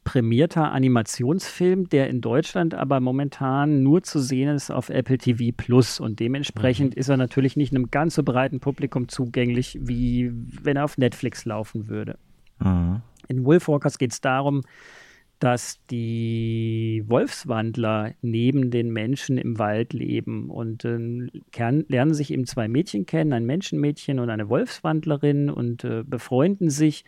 prämierter Animationsfilm, der in Deutschland aber momentan nur zu sehen ist auf Apple TV Plus und dementsprechend mhm. ist er natürlich nicht einem ganz so breiten Publikum zugänglich, wie wenn er auf Netflix laufen würde. Mhm. In Wolfwalkers geht es darum, dass die Wolfswandler neben den Menschen im Wald leben und äh, lernen sich eben zwei Mädchen kennen, ein Menschenmädchen und eine Wolfswandlerin und äh, befreunden sich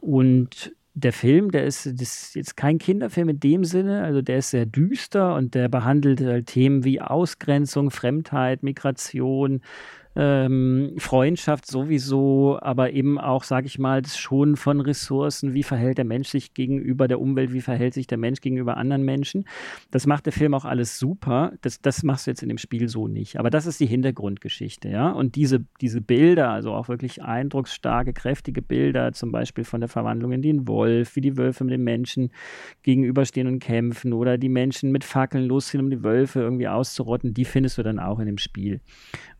und der Film, der ist, ist jetzt kein Kinderfilm in dem Sinne, also der ist sehr düster und der behandelt halt Themen wie Ausgrenzung, Fremdheit, Migration, ähm, Freundschaft sowieso, aber eben auch, sage ich mal, das Schonen von Ressourcen, wie verhält der Mensch sich gegenüber der Umwelt, wie verhält sich der Mensch gegenüber anderen Menschen. Das macht der Film auch alles super. Das, das machst du jetzt in dem Spiel so nicht. Aber das ist die Hintergrundgeschichte, ja. Und diese, diese Bilder, also auch wirklich eindrucksstarke, kräftige Bilder, zum Beispiel von der Verwandlung in den Wolf, wie die Wölfe mit den Menschen gegenüberstehen und kämpfen oder die Menschen mit Fackeln losziehen, um die Wölfe irgendwie auszurotten, die findest du dann auch in dem Spiel.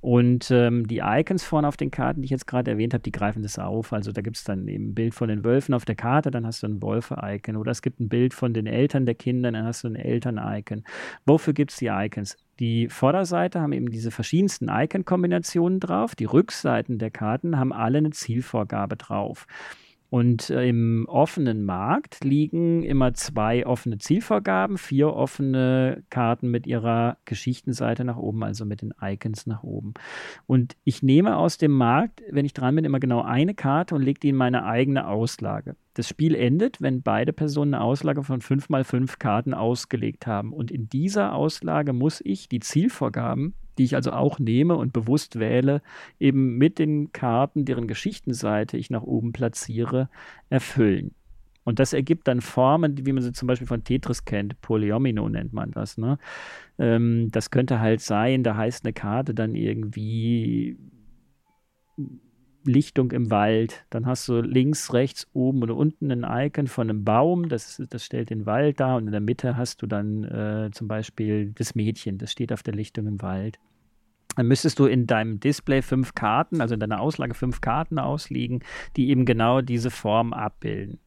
Und ähm, die Icons vorne auf den Karten, die ich jetzt gerade erwähnt habe, die greifen das auf. Also da gibt es dann eben ein Bild von den Wölfen auf der Karte, dann hast du ein Wolfe-Icon. Oder es gibt ein Bild von den Eltern der Kinder, dann hast du ein Eltern-Icon. Wofür gibt es die Icons? Die Vorderseite haben eben diese verschiedensten Icon-Kombinationen drauf. Die Rückseiten der Karten haben alle eine Zielvorgabe drauf. Und äh, im offenen Markt liegen immer zwei offene Zielvorgaben, vier offene Karten mit ihrer Geschichtenseite nach oben, also mit den Icons nach oben. Und ich nehme aus dem Markt, wenn ich dran bin, immer genau eine Karte und lege die in meine eigene Auslage. Das Spiel endet, wenn beide Personen eine Auslage von fünf mal fünf Karten ausgelegt haben. Und in dieser Auslage muss ich die Zielvorgaben die ich also auch nehme und bewusst wähle, eben mit den Karten, deren Geschichtenseite ich nach oben platziere, erfüllen. Und das ergibt dann Formen, wie man sie zum Beispiel von Tetris kennt. Polyomino nennt man das. Ne? Ähm, das könnte halt sein, da heißt eine Karte dann irgendwie Lichtung im Wald. Dann hast du links, rechts, oben oder unten ein Icon von einem Baum, das, das stellt den Wald dar. Und in der Mitte hast du dann äh, zum Beispiel das Mädchen, das steht auf der Lichtung im Wald dann müsstest du in deinem Display fünf Karten, also in deiner Auslage fünf Karten ausliegen, die eben genau diese Form abbilden.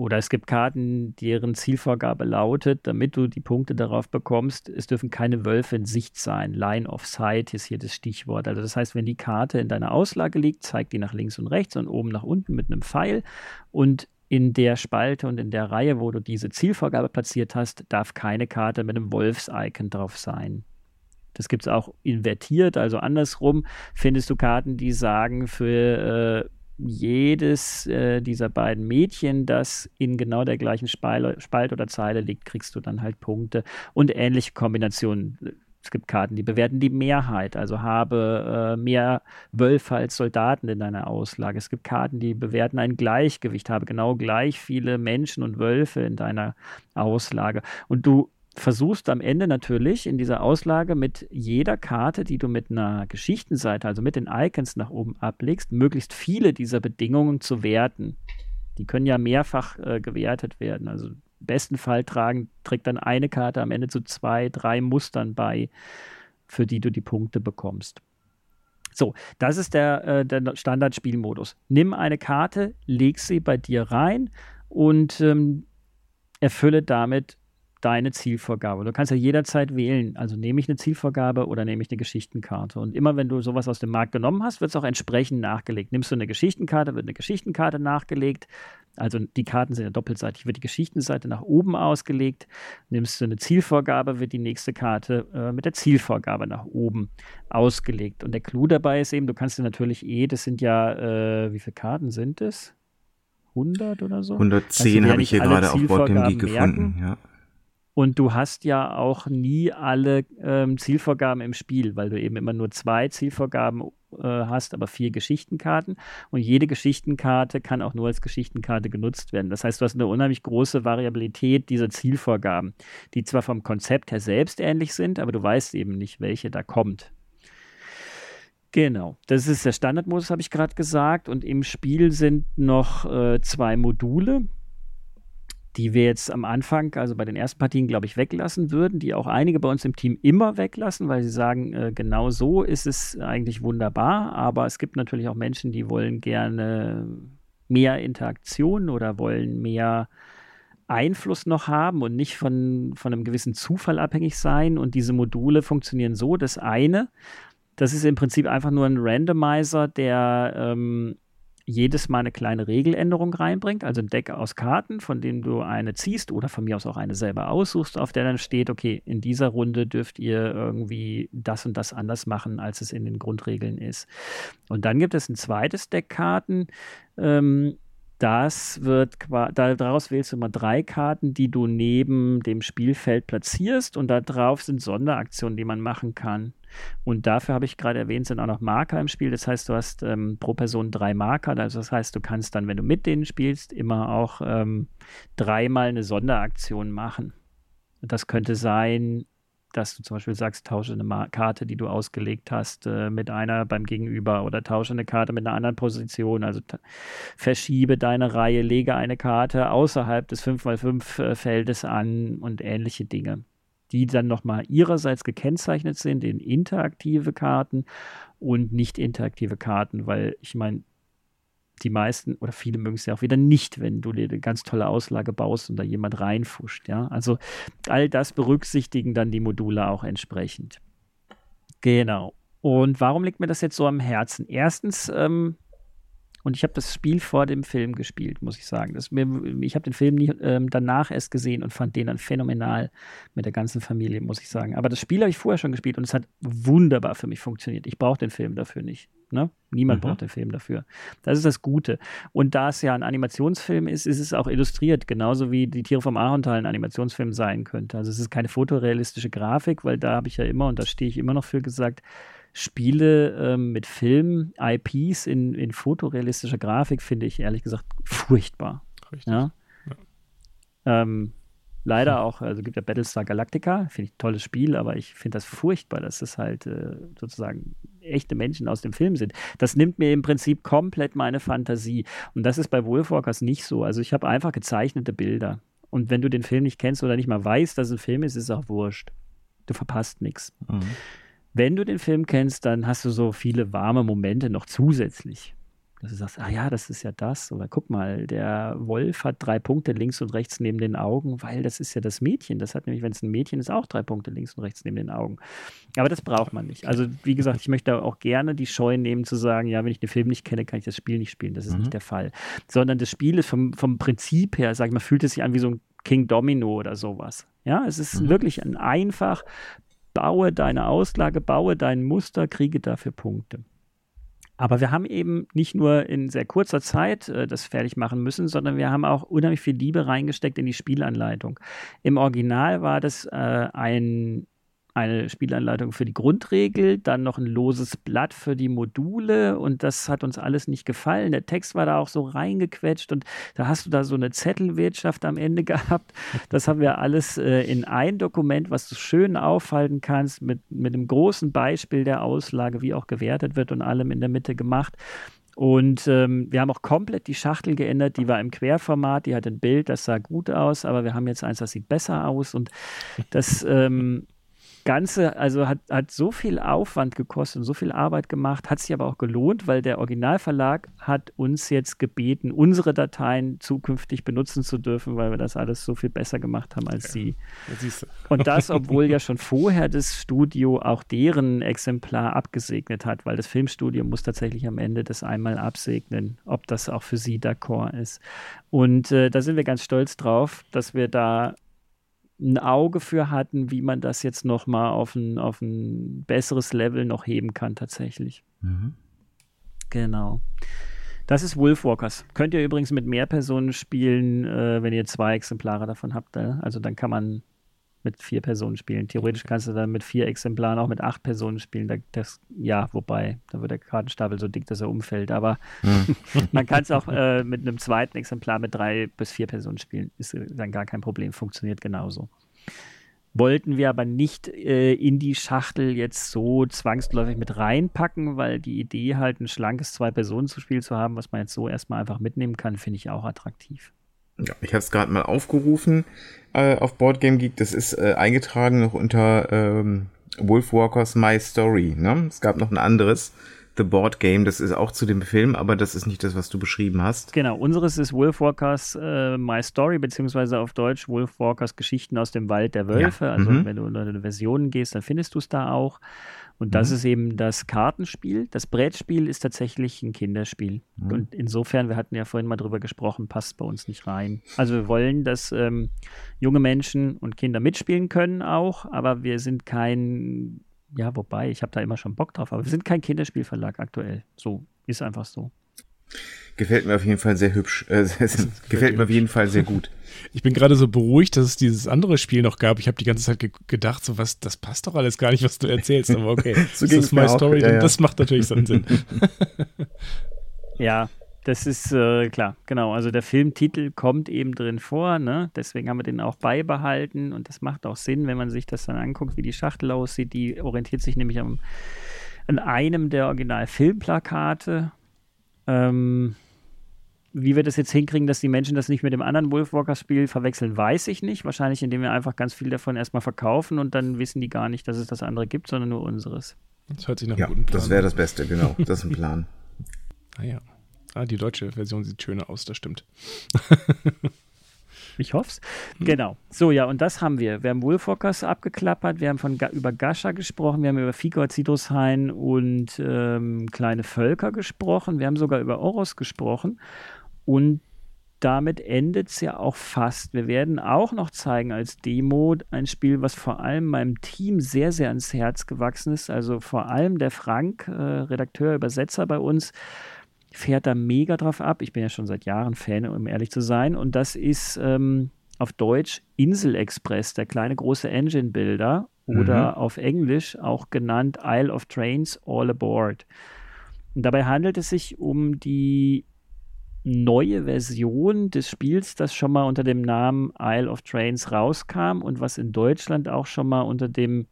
Oder es gibt Karten, deren Zielvorgabe lautet, damit du die Punkte darauf bekommst, es dürfen keine Wölfe in Sicht sein. Line of Sight ist hier das Stichwort. Also das heißt, wenn die Karte in deiner Auslage liegt, zeigt die nach links und rechts und oben nach unten mit einem Pfeil. Und in der Spalte und in der Reihe, wo du diese Zielvorgabe platziert hast, darf keine Karte mit einem Wolfs-Icon drauf sein. Das gibt es auch invertiert, also andersrum findest du Karten, die sagen, für äh, jedes äh, dieser beiden Mädchen, das in genau der gleichen Spalt, Spalt oder Zeile liegt, kriegst du dann halt Punkte und ähnliche Kombinationen. Es gibt Karten, die bewerten die Mehrheit, also habe äh, mehr Wölfe als Soldaten in deiner Auslage. Es gibt Karten, die bewerten ein Gleichgewicht, habe genau gleich viele Menschen und Wölfe in deiner Auslage. Und du versuchst am Ende natürlich in dieser Auslage mit jeder Karte, die du mit einer Geschichtenseite, also mit den Icons nach oben ablegst, möglichst viele dieser Bedingungen zu werten. Die können ja mehrfach äh, gewertet werden. Also im besten Fall tragen, trägt dann eine Karte am Ende zu zwei, drei Mustern bei, für die du die Punkte bekommst. So, das ist der, äh, der Standardspielmodus. Nimm eine Karte, leg sie bei dir rein und ähm, erfülle damit deine Zielvorgabe. Du kannst ja jederzeit wählen, also nehme ich eine Zielvorgabe oder nehme ich eine Geschichtenkarte. Und immer wenn du sowas aus dem Markt genommen hast, wird es auch entsprechend nachgelegt. Nimmst du eine Geschichtenkarte, wird eine Geschichtenkarte nachgelegt. Also die Karten sind ja doppelseitig, wird die Geschichtenseite nach oben ausgelegt. Nimmst du eine Zielvorgabe, wird die nächste Karte äh, mit der Zielvorgabe nach oben ausgelegt. Und der Clou dabei ist eben, du kannst dir natürlich eh, das sind ja, äh, wie viele Karten sind es? 100 oder so? 110 habe ich hier gerade auf Boardgame gefunden, ja. Und du hast ja auch nie alle ähm, Zielvorgaben im Spiel, weil du eben immer nur zwei Zielvorgaben äh, hast, aber vier Geschichtenkarten. Und jede Geschichtenkarte kann auch nur als Geschichtenkarte genutzt werden. Das heißt, du hast eine unheimlich große Variabilität dieser Zielvorgaben, die zwar vom Konzept her selbst ähnlich sind, aber du weißt eben nicht, welche da kommt. Genau, das ist der Standardmodus, habe ich gerade gesagt. Und im Spiel sind noch äh, zwei Module die wir jetzt am Anfang, also bei den ersten Partien, glaube ich, weglassen würden, die auch einige bei uns im Team immer weglassen, weil sie sagen, äh, genau so ist es eigentlich wunderbar. Aber es gibt natürlich auch Menschen, die wollen gerne mehr Interaktion oder wollen mehr Einfluss noch haben und nicht von, von einem gewissen Zufall abhängig sein. Und diese Module funktionieren so. Das eine, das ist im Prinzip einfach nur ein Randomizer, der ähm, jedes Mal eine kleine Regeländerung reinbringt, also ein Deck aus Karten, von dem du eine ziehst oder von mir aus auch eine selber aussuchst, auf der dann steht, okay, in dieser Runde dürft ihr irgendwie das und das anders machen, als es in den Grundregeln ist. Und dann gibt es ein zweites Deck Karten, ähm, das wird daraus wählst du immer drei Karten, die du neben dem Spielfeld platzierst und da drauf sind Sonderaktionen, die man machen kann. Und dafür habe ich gerade erwähnt, sind auch noch Marker im Spiel. Das heißt, du hast ähm, pro Person drei Marker. Also das heißt, du kannst dann, wenn du mit denen spielst, immer auch ähm, dreimal eine Sonderaktion machen. Das könnte sein, dass du zum Beispiel sagst, tausche eine Mar Karte, die du ausgelegt hast, äh, mit einer beim Gegenüber oder tausche eine Karte mit einer anderen Position. Also verschiebe deine Reihe, lege eine Karte außerhalb des 5x5 äh, an und ähnliche Dinge die dann nochmal ihrerseits gekennzeichnet sind in interaktive Karten und nicht interaktive Karten, weil ich meine, die meisten oder viele mögen es ja auch wieder nicht, wenn du dir eine ganz tolle Auslage baust und da jemand reinfuscht. Ja? Also all das berücksichtigen dann die Module auch entsprechend. Genau. Und warum liegt mir das jetzt so am Herzen? Erstens, ähm, und ich habe das Spiel vor dem Film gespielt, muss ich sagen. Das, mir, ich habe den Film nie, ähm, danach erst gesehen und fand den dann phänomenal mit der ganzen Familie, muss ich sagen. Aber das Spiel habe ich vorher schon gespielt und es hat wunderbar für mich funktioniert. Ich brauche den Film dafür nicht. Ne? Niemand mhm. braucht den Film dafür. Das ist das Gute. Und da es ja ein Animationsfilm ist, ist es auch illustriert, genauso wie die Tiere vom Ahorntal ein Animationsfilm sein könnte. Also es ist keine fotorealistische Grafik, weil da habe ich ja immer, und da stehe ich immer noch für gesagt, Spiele ähm, mit Film, IPs in, in fotorealistischer Grafik finde ich ehrlich gesagt furchtbar. Richtig. Ja? ja. Ähm, leider hm. auch, also gibt ja Battlestar Galactica, finde ich ein tolles Spiel, aber ich finde das furchtbar, dass das halt äh, sozusagen echte Menschen aus dem Film sind. Das nimmt mir im Prinzip komplett meine Fantasie. Und das ist bei Wolfwalkers nicht so. Also ich habe einfach gezeichnete Bilder. Und wenn du den Film nicht kennst oder nicht mal weißt, dass es ein Film ist, ist es auch wurscht. Du verpasst nichts. Mhm. Wenn du den Film kennst, dann hast du so viele warme Momente noch zusätzlich. Dass du sagst, ah ja, das ist ja das. Oder guck mal, der Wolf hat drei Punkte links und rechts neben den Augen, weil das ist ja das Mädchen. Das hat nämlich, wenn es ein Mädchen ist, auch drei Punkte links und rechts neben den Augen. Aber das braucht man nicht. Also, wie gesagt, ich möchte auch gerne die Scheu nehmen zu sagen, ja, wenn ich den Film nicht kenne, kann ich das Spiel nicht spielen. Das ist mhm. nicht der Fall. Sondern das Spiel ist vom, vom Prinzip her, sag ich mal, fühlt es sich an wie so ein King Domino oder sowas. Ja, es ist mhm. wirklich ein einfach baue deine Auslage, baue dein Muster, kriege dafür Punkte. Aber wir haben eben nicht nur in sehr kurzer Zeit äh, das fertig machen müssen, sondern wir haben auch unheimlich viel Liebe reingesteckt in die Spielanleitung. Im Original war das äh, ein eine Spielanleitung für die Grundregel, dann noch ein loses Blatt für die Module und das hat uns alles nicht gefallen. Der Text war da auch so reingequetscht und da hast du da so eine Zettelwirtschaft am Ende gehabt. Das haben wir alles äh, in ein Dokument, was du schön aufhalten kannst, mit, mit einem großen Beispiel der Auslage, wie auch gewertet wird und allem in der Mitte gemacht. Und ähm, wir haben auch komplett die Schachtel geändert. Die war im Querformat, die hat ein Bild, das sah gut aus, aber wir haben jetzt eins, das sieht besser aus. Und das ähm, Ganze, also hat, hat so viel Aufwand gekostet und so viel Arbeit gemacht, hat sich aber auch gelohnt, weil der Originalverlag hat uns jetzt gebeten, unsere Dateien zukünftig benutzen zu dürfen, weil wir das alles so viel besser gemacht haben als ja, sie. Das und das, obwohl ja schon vorher das Studio auch deren Exemplar abgesegnet hat, weil das Filmstudio muss tatsächlich am Ende das einmal absegnen, ob das auch für sie d'accord ist. Und äh, da sind wir ganz stolz drauf, dass wir da ein Auge für hatten, wie man das jetzt noch mal auf ein, auf ein besseres Level noch heben kann tatsächlich. Mhm. Genau. Das ist Wolfwalkers. Könnt ihr übrigens mit mehr Personen spielen, äh, wenn ihr zwei Exemplare davon habt. Äh? Also dann kann man mit vier Personen spielen. Theoretisch kannst du dann mit vier Exemplaren auch mit acht Personen spielen. Das, ja, wobei, da wird der Kartenstapel so dick, dass er umfällt. Aber hm. man kann es auch äh, mit einem zweiten Exemplar mit drei bis vier Personen spielen. Ist dann gar kein Problem, funktioniert genauso. Wollten wir aber nicht äh, in die Schachtel jetzt so zwangsläufig mit reinpacken, weil die Idee halt ein schlankes Zwei-Personen-Spiel zu haben, was man jetzt so erstmal einfach mitnehmen kann, finde ich auch attraktiv. Ja, ich habe es gerade mal aufgerufen äh, auf Boardgame Geek. Das ist äh, eingetragen noch unter ähm, Wolfwalkers My Story. Ne? Es gab noch ein anderes, The Board Game. Das ist auch zu dem Film, aber das ist nicht das, was du beschrieben hast. Genau, unseres ist Wolfwalkers äh, My Story, beziehungsweise auf Deutsch Wolfwalkers Geschichten aus dem Wald der Wölfe. Ja. Also mhm. wenn du unter die Versionen gehst, dann findest du es da auch. Und das mhm. ist eben das Kartenspiel. Das Brettspiel ist tatsächlich ein Kinderspiel. Mhm. Und insofern, wir hatten ja vorhin mal drüber gesprochen, passt bei uns nicht rein. Also wir wollen, dass ähm, junge Menschen und Kinder mitspielen können auch, aber wir sind kein, ja, wobei, ich habe da immer schon Bock drauf, aber wir sind kein Kinderspielverlag aktuell. So, ist einfach so. Gefällt mir auf jeden Fall sehr hübsch. Äh, gefällt, gefällt mir auf jeden Fall sehr gut. Ich bin gerade so beruhigt, dass es dieses andere Spiel noch gab. Ich habe die ganze Zeit ge gedacht, so was, das passt doch alles gar nicht, was du erzählst. Aber okay, so das ist My Story, ja, ja. das macht natürlich so einen Sinn. ja, das ist äh, klar, genau. Also der Filmtitel kommt eben drin vor, ne? Deswegen haben wir den auch beibehalten und das macht auch Sinn, wenn man sich das dann anguckt, wie die Schachtel aussieht. Die orientiert sich nämlich am, an einem der Original-Filmplakate. Ähm, wie wir das jetzt hinkriegen, dass die Menschen das nicht mit dem anderen Wolfwalker-Spiel verwechseln, weiß ich nicht. Wahrscheinlich, indem wir einfach ganz viel davon erstmal verkaufen und dann wissen die gar nicht, dass es das andere gibt, sondern nur unseres. Das hört sich nach einem ja, guten Plan Das wäre das Beste, genau. Das ist ein Plan. ah ja. Ah, die deutsche Version sieht schöner aus, das stimmt. ich hoffe es. Hm. Genau. So, ja, und das haben wir. Wir haben Wolfwalkers abgeklappert, wir haben von, über Gascha gesprochen, wir haben über Figor, Zitrushain und ähm, kleine Völker gesprochen, wir haben sogar über Oros gesprochen. Und damit endet es ja auch fast. Wir werden auch noch zeigen als Demo ein Spiel, was vor allem meinem Team sehr, sehr ans Herz gewachsen ist. Also vor allem der Frank, äh, Redakteur, Übersetzer bei uns, fährt da mega drauf ab. Ich bin ja schon seit Jahren Fan, um ehrlich zu sein. Und das ist ähm, auf Deutsch Insel Express, der kleine große Engine-Builder. Oder mhm. auf Englisch auch genannt Isle of Trains All Aboard. Und dabei handelt es sich um die neue Version des Spiels, das schon mal unter dem Namen Isle of Trains rauskam und was in Deutschland auch schon mal unter dem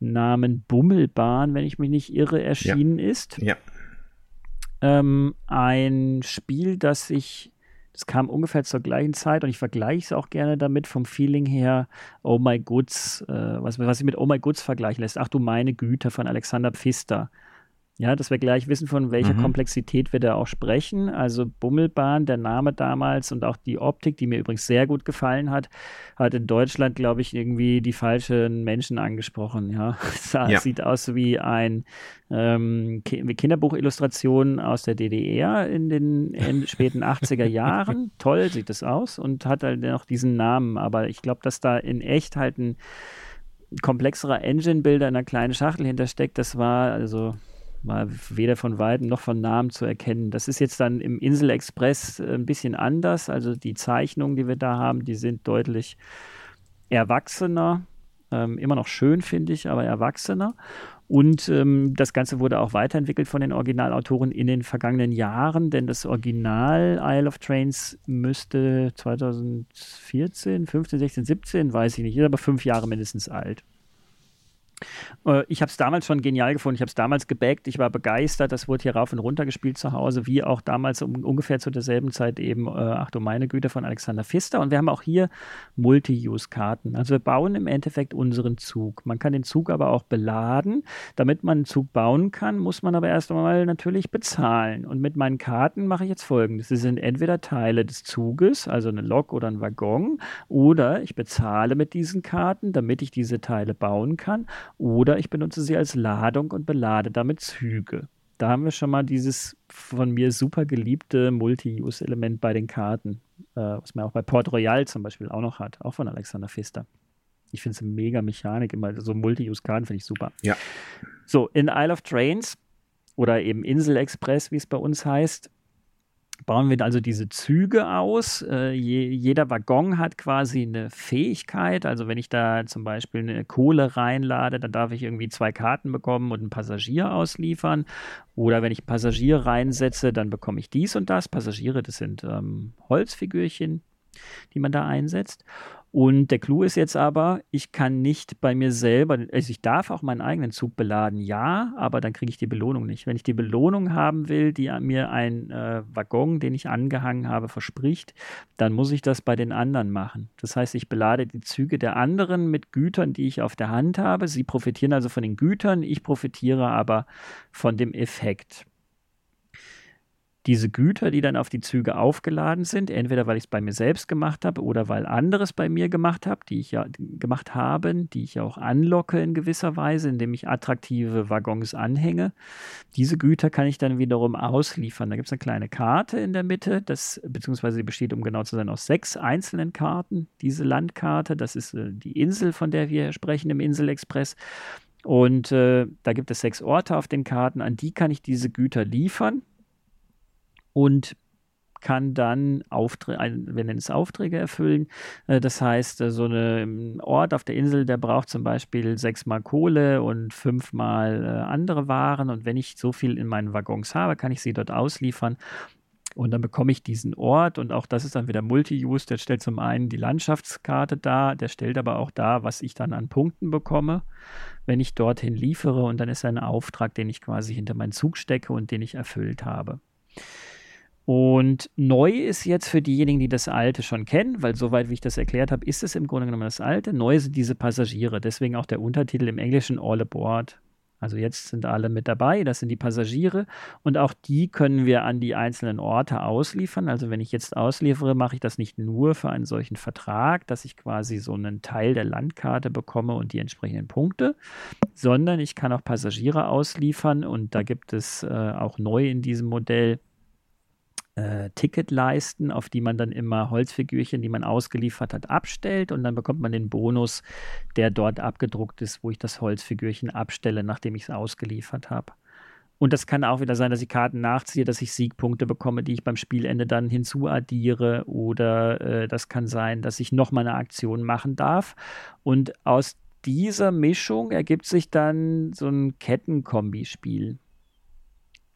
Namen Bummelbahn, wenn ich mich nicht irre, erschienen ja. ist. Ja. Ähm, ein Spiel, das ich, das kam ungefähr zur gleichen Zeit und ich vergleiche es auch gerne damit vom Feeling her, Oh My Goods, äh, was, was ich mit Oh My Goods vergleichen lässt. Ach du meine Güte von Alexander Pfister. Ja, dass wir gleich wissen, von welcher mhm. Komplexität wir da auch sprechen. Also Bummelbahn, der Name damals und auch die Optik, die mir übrigens sehr gut gefallen hat, hat in Deutschland, glaube ich, irgendwie die falschen Menschen angesprochen. Ja, es ja. sieht aus wie ein ähm, Kinderbuchillustration aus der DDR in den in späten 80er Jahren. Toll sieht es aus und hat halt noch diesen Namen. Aber ich glaube, dass da in echt halt ein komplexerer Engine-Builder in einer kleinen Schachtel hintersteckt, das war also war weder von Weitem noch von Namen zu erkennen. Das ist jetzt dann im Insel Express äh, ein bisschen anders. Also die Zeichnungen, die wir da haben, die sind deutlich erwachsener. Ähm, immer noch schön, finde ich, aber erwachsener. Und ähm, das Ganze wurde auch weiterentwickelt von den Originalautoren in den vergangenen Jahren, denn das Original Isle of Trains müsste 2014, 15, 16, 17, weiß ich nicht, ist aber fünf Jahre mindestens alt. Äh, ich habe es damals schon genial gefunden. Ich habe es damals gebackt. Ich war begeistert. Das wurde hier rauf und runter gespielt zu Hause, wie auch damals um, ungefähr zu derselben Zeit eben, äh, ach du meine Güte, von Alexander Pfister. Und wir haben auch hier Multi-Use-Karten. Also wir bauen im Endeffekt unseren Zug. Man kann den Zug aber auch beladen. Damit man einen Zug bauen kann, muss man aber erst einmal natürlich bezahlen. Und mit meinen Karten mache ich jetzt folgendes. Sie sind entweder Teile des Zuges, also eine Lok oder ein Waggon, oder ich bezahle mit diesen Karten, damit ich diese Teile bauen kann oder ich benutze sie als Ladung und belade damit Züge. Da haben wir schon mal dieses von mir super geliebte Multi-Use-Element bei den Karten, äh, was man auch bei Port Royal zum Beispiel auch noch hat, auch von Alexander Pfister. Ich finde es eine mega Mechanik, immer so Multi-Use-Karten finde ich super. Ja. So, in Isle of Trains oder eben Insel Express, wie es bei uns heißt, bauen wir also diese Züge aus. Äh, je, jeder Waggon hat quasi eine Fähigkeit. Also wenn ich da zum Beispiel eine Kohle reinlade, dann darf ich irgendwie zwei Karten bekommen und einen Passagier ausliefern. Oder wenn ich einen Passagier reinsetze, dann bekomme ich dies und das. Passagiere, das sind ähm, Holzfigürchen, die man da einsetzt. Und der Clou ist jetzt aber, ich kann nicht bei mir selber, also ich darf auch meinen eigenen Zug beladen, ja, aber dann kriege ich die Belohnung nicht. Wenn ich die Belohnung haben will, die mir ein äh, Waggon, den ich angehangen habe, verspricht, dann muss ich das bei den anderen machen. Das heißt, ich belade die Züge der anderen mit Gütern, die ich auf der Hand habe. Sie profitieren also von den Gütern, ich profitiere aber von dem Effekt diese Güter, die dann auf die Züge aufgeladen sind, entweder weil ich es bei mir selbst gemacht habe oder weil anderes bei mir gemacht habe, die ich ja gemacht haben, die ich ja auch anlocke in gewisser Weise, indem ich attraktive Waggons anhänge. Diese Güter kann ich dann wiederum ausliefern. Da gibt es eine kleine Karte in der Mitte, das, beziehungsweise sie besteht, um genau zu sein, aus sechs einzelnen Karten. Diese Landkarte, das ist äh, die Insel, von der wir sprechen im Inselexpress. Und äh, da gibt es sechs Orte auf den Karten, an die kann ich diese Güter liefern und kann dann Aufträge, wir nennen es Aufträge erfüllen. Äh, das heißt, äh, so ein Ort auf der Insel, der braucht zum Beispiel sechsmal Kohle und fünfmal äh, andere Waren. Und wenn ich so viel in meinen Waggons habe, kann ich sie dort ausliefern. Und dann bekomme ich diesen Ort und auch das ist dann wieder Multi-Use. Der stellt zum einen die Landschaftskarte dar, der stellt aber auch dar, was ich dann an Punkten bekomme, wenn ich dorthin liefere. Und dann ist ein Auftrag, den ich quasi hinter meinen Zug stecke und den ich erfüllt habe. Und neu ist jetzt für diejenigen, die das Alte schon kennen, weil soweit wie ich das erklärt habe, ist es im Grunde genommen das Alte. Neu sind diese Passagiere, deswegen auch der Untertitel im Englischen All Aboard. Also jetzt sind alle mit dabei, das sind die Passagiere und auch die können wir an die einzelnen Orte ausliefern. Also wenn ich jetzt ausliefere, mache ich das nicht nur für einen solchen Vertrag, dass ich quasi so einen Teil der Landkarte bekomme und die entsprechenden Punkte, sondern ich kann auch Passagiere ausliefern und da gibt es äh, auch neu in diesem Modell äh, Ticketleisten, auf die man dann immer Holzfigürchen, die man ausgeliefert hat, abstellt und dann bekommt man den Bonus, der dort abgedruckt ist, wo ich das Holzfigürchen abstelle, nachdem ich es ausgeliefert habe. Und das kann auch wieder sein, dass ich Karten nachziehe, dass ich Siegpunkte bekomme, die ich beim Spielende dann hinzuaddiere. Oder äh, das kann sein, dass ich nochmal eine Aktion machen darf. Und aus dieser Mischung ergibt sich dann so ein Kettenkombispiel.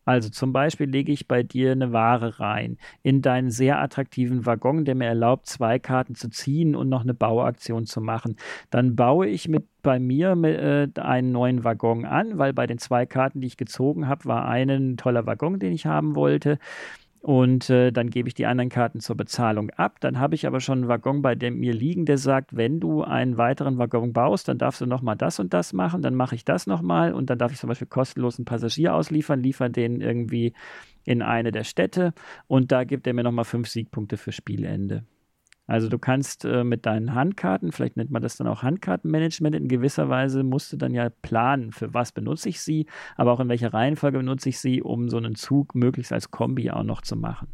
Also zum Beispiel lege ich bei dir eine Ware rein in deinen sehr attraktiven Waggon, der mir erlaubt, zwei Karten zu ziehen und noch eine Bauaktion zu machen. Dann baue ich mit bei mir äh, einen neuen Waggon an, weil bei den zwei Karten, die ich gezogen habe, war ein toller Waggon, den ich haben wollte. Und äh, dann gebe ich die anderen Karten zur Bezahlung ab. Dann habe ich aber schon einen Waggon bei dem mir liegen, der sagt, wenn du einen weiteren Waggon baust, dann darfst du nochmal das und das machen. Dann mache ich das nochmal und dann darf ich zum Beispiel kostenlos einen Passagier ausliefern, liefere den irgendwie in eine der Städte und da gibt er mir nochmal fünf Siegpunkte für Spielende. Also du kannst äh, mit deinen Handkarten, vielleicht nennt man das dann auch Handkartenmanagement, in gewisser Weise musst du dann ja planen, für was benutze ich sie, aber auch in welcher Reihenfolge benutze ich sie, um so einen Zug möglichst als Kombi auch noch zu machen.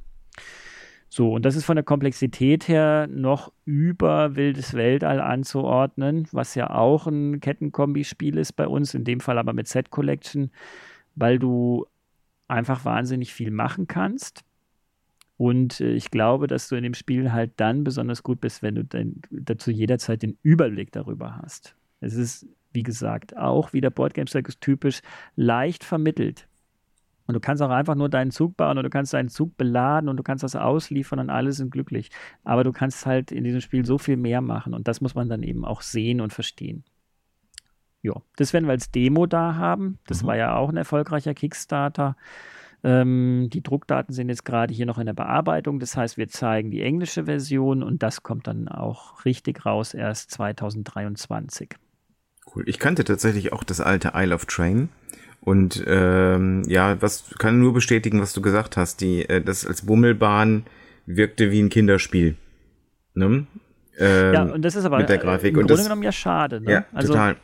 So, und das ist von der Komplexität her noch über Wildes Weltall anzuordnen, was ja auch ein Kettenkombi-Spiel ist bei uns, in dem Fall aber mit Set Collection, weil du einfach wahnsinnig viel machen kannst und äh, ich glaube, dass du in dem Spiel halt dann besonders gut bist, wenn du dann dazu jederzeit den Überblick darüber hast. Es ist, wie gesagt, auch wieder Boardgame Circus typisch leicht vermittelt. Und du kannst auch einfach nur deinen Zug bauen und du kannst deinen Zug beladen und du kannst das ausliefern und alle sind glücklich. Aber du kannst halt in diesem Spiel so viel mehr machen und das muss man dann eben auch sehen und verstehen. ja, das werden wir als Demo da haben. Das mhm. war ja auch ein erfolgreicher Kickstarter. Ähm, die Druckdaten sind jetzt gerade hier noch in der Bearbeitung. Das heißt, wir zeigen die englische Version und das kommt dann auch richtig raus erst 2023. Cool. Ich kannte tatsächlich auch das alte Isle of Train. Und ähm, ja, was kann nur bestätigen, was du gesagt hast. Die, äh, das als Bummelbahn wirkte wie ein Kinderspiel. Ne? Ähm, ja, und das ist aber mit der Grafik. im und Grunde das, genommen ja schade. Ne? Ja, also, total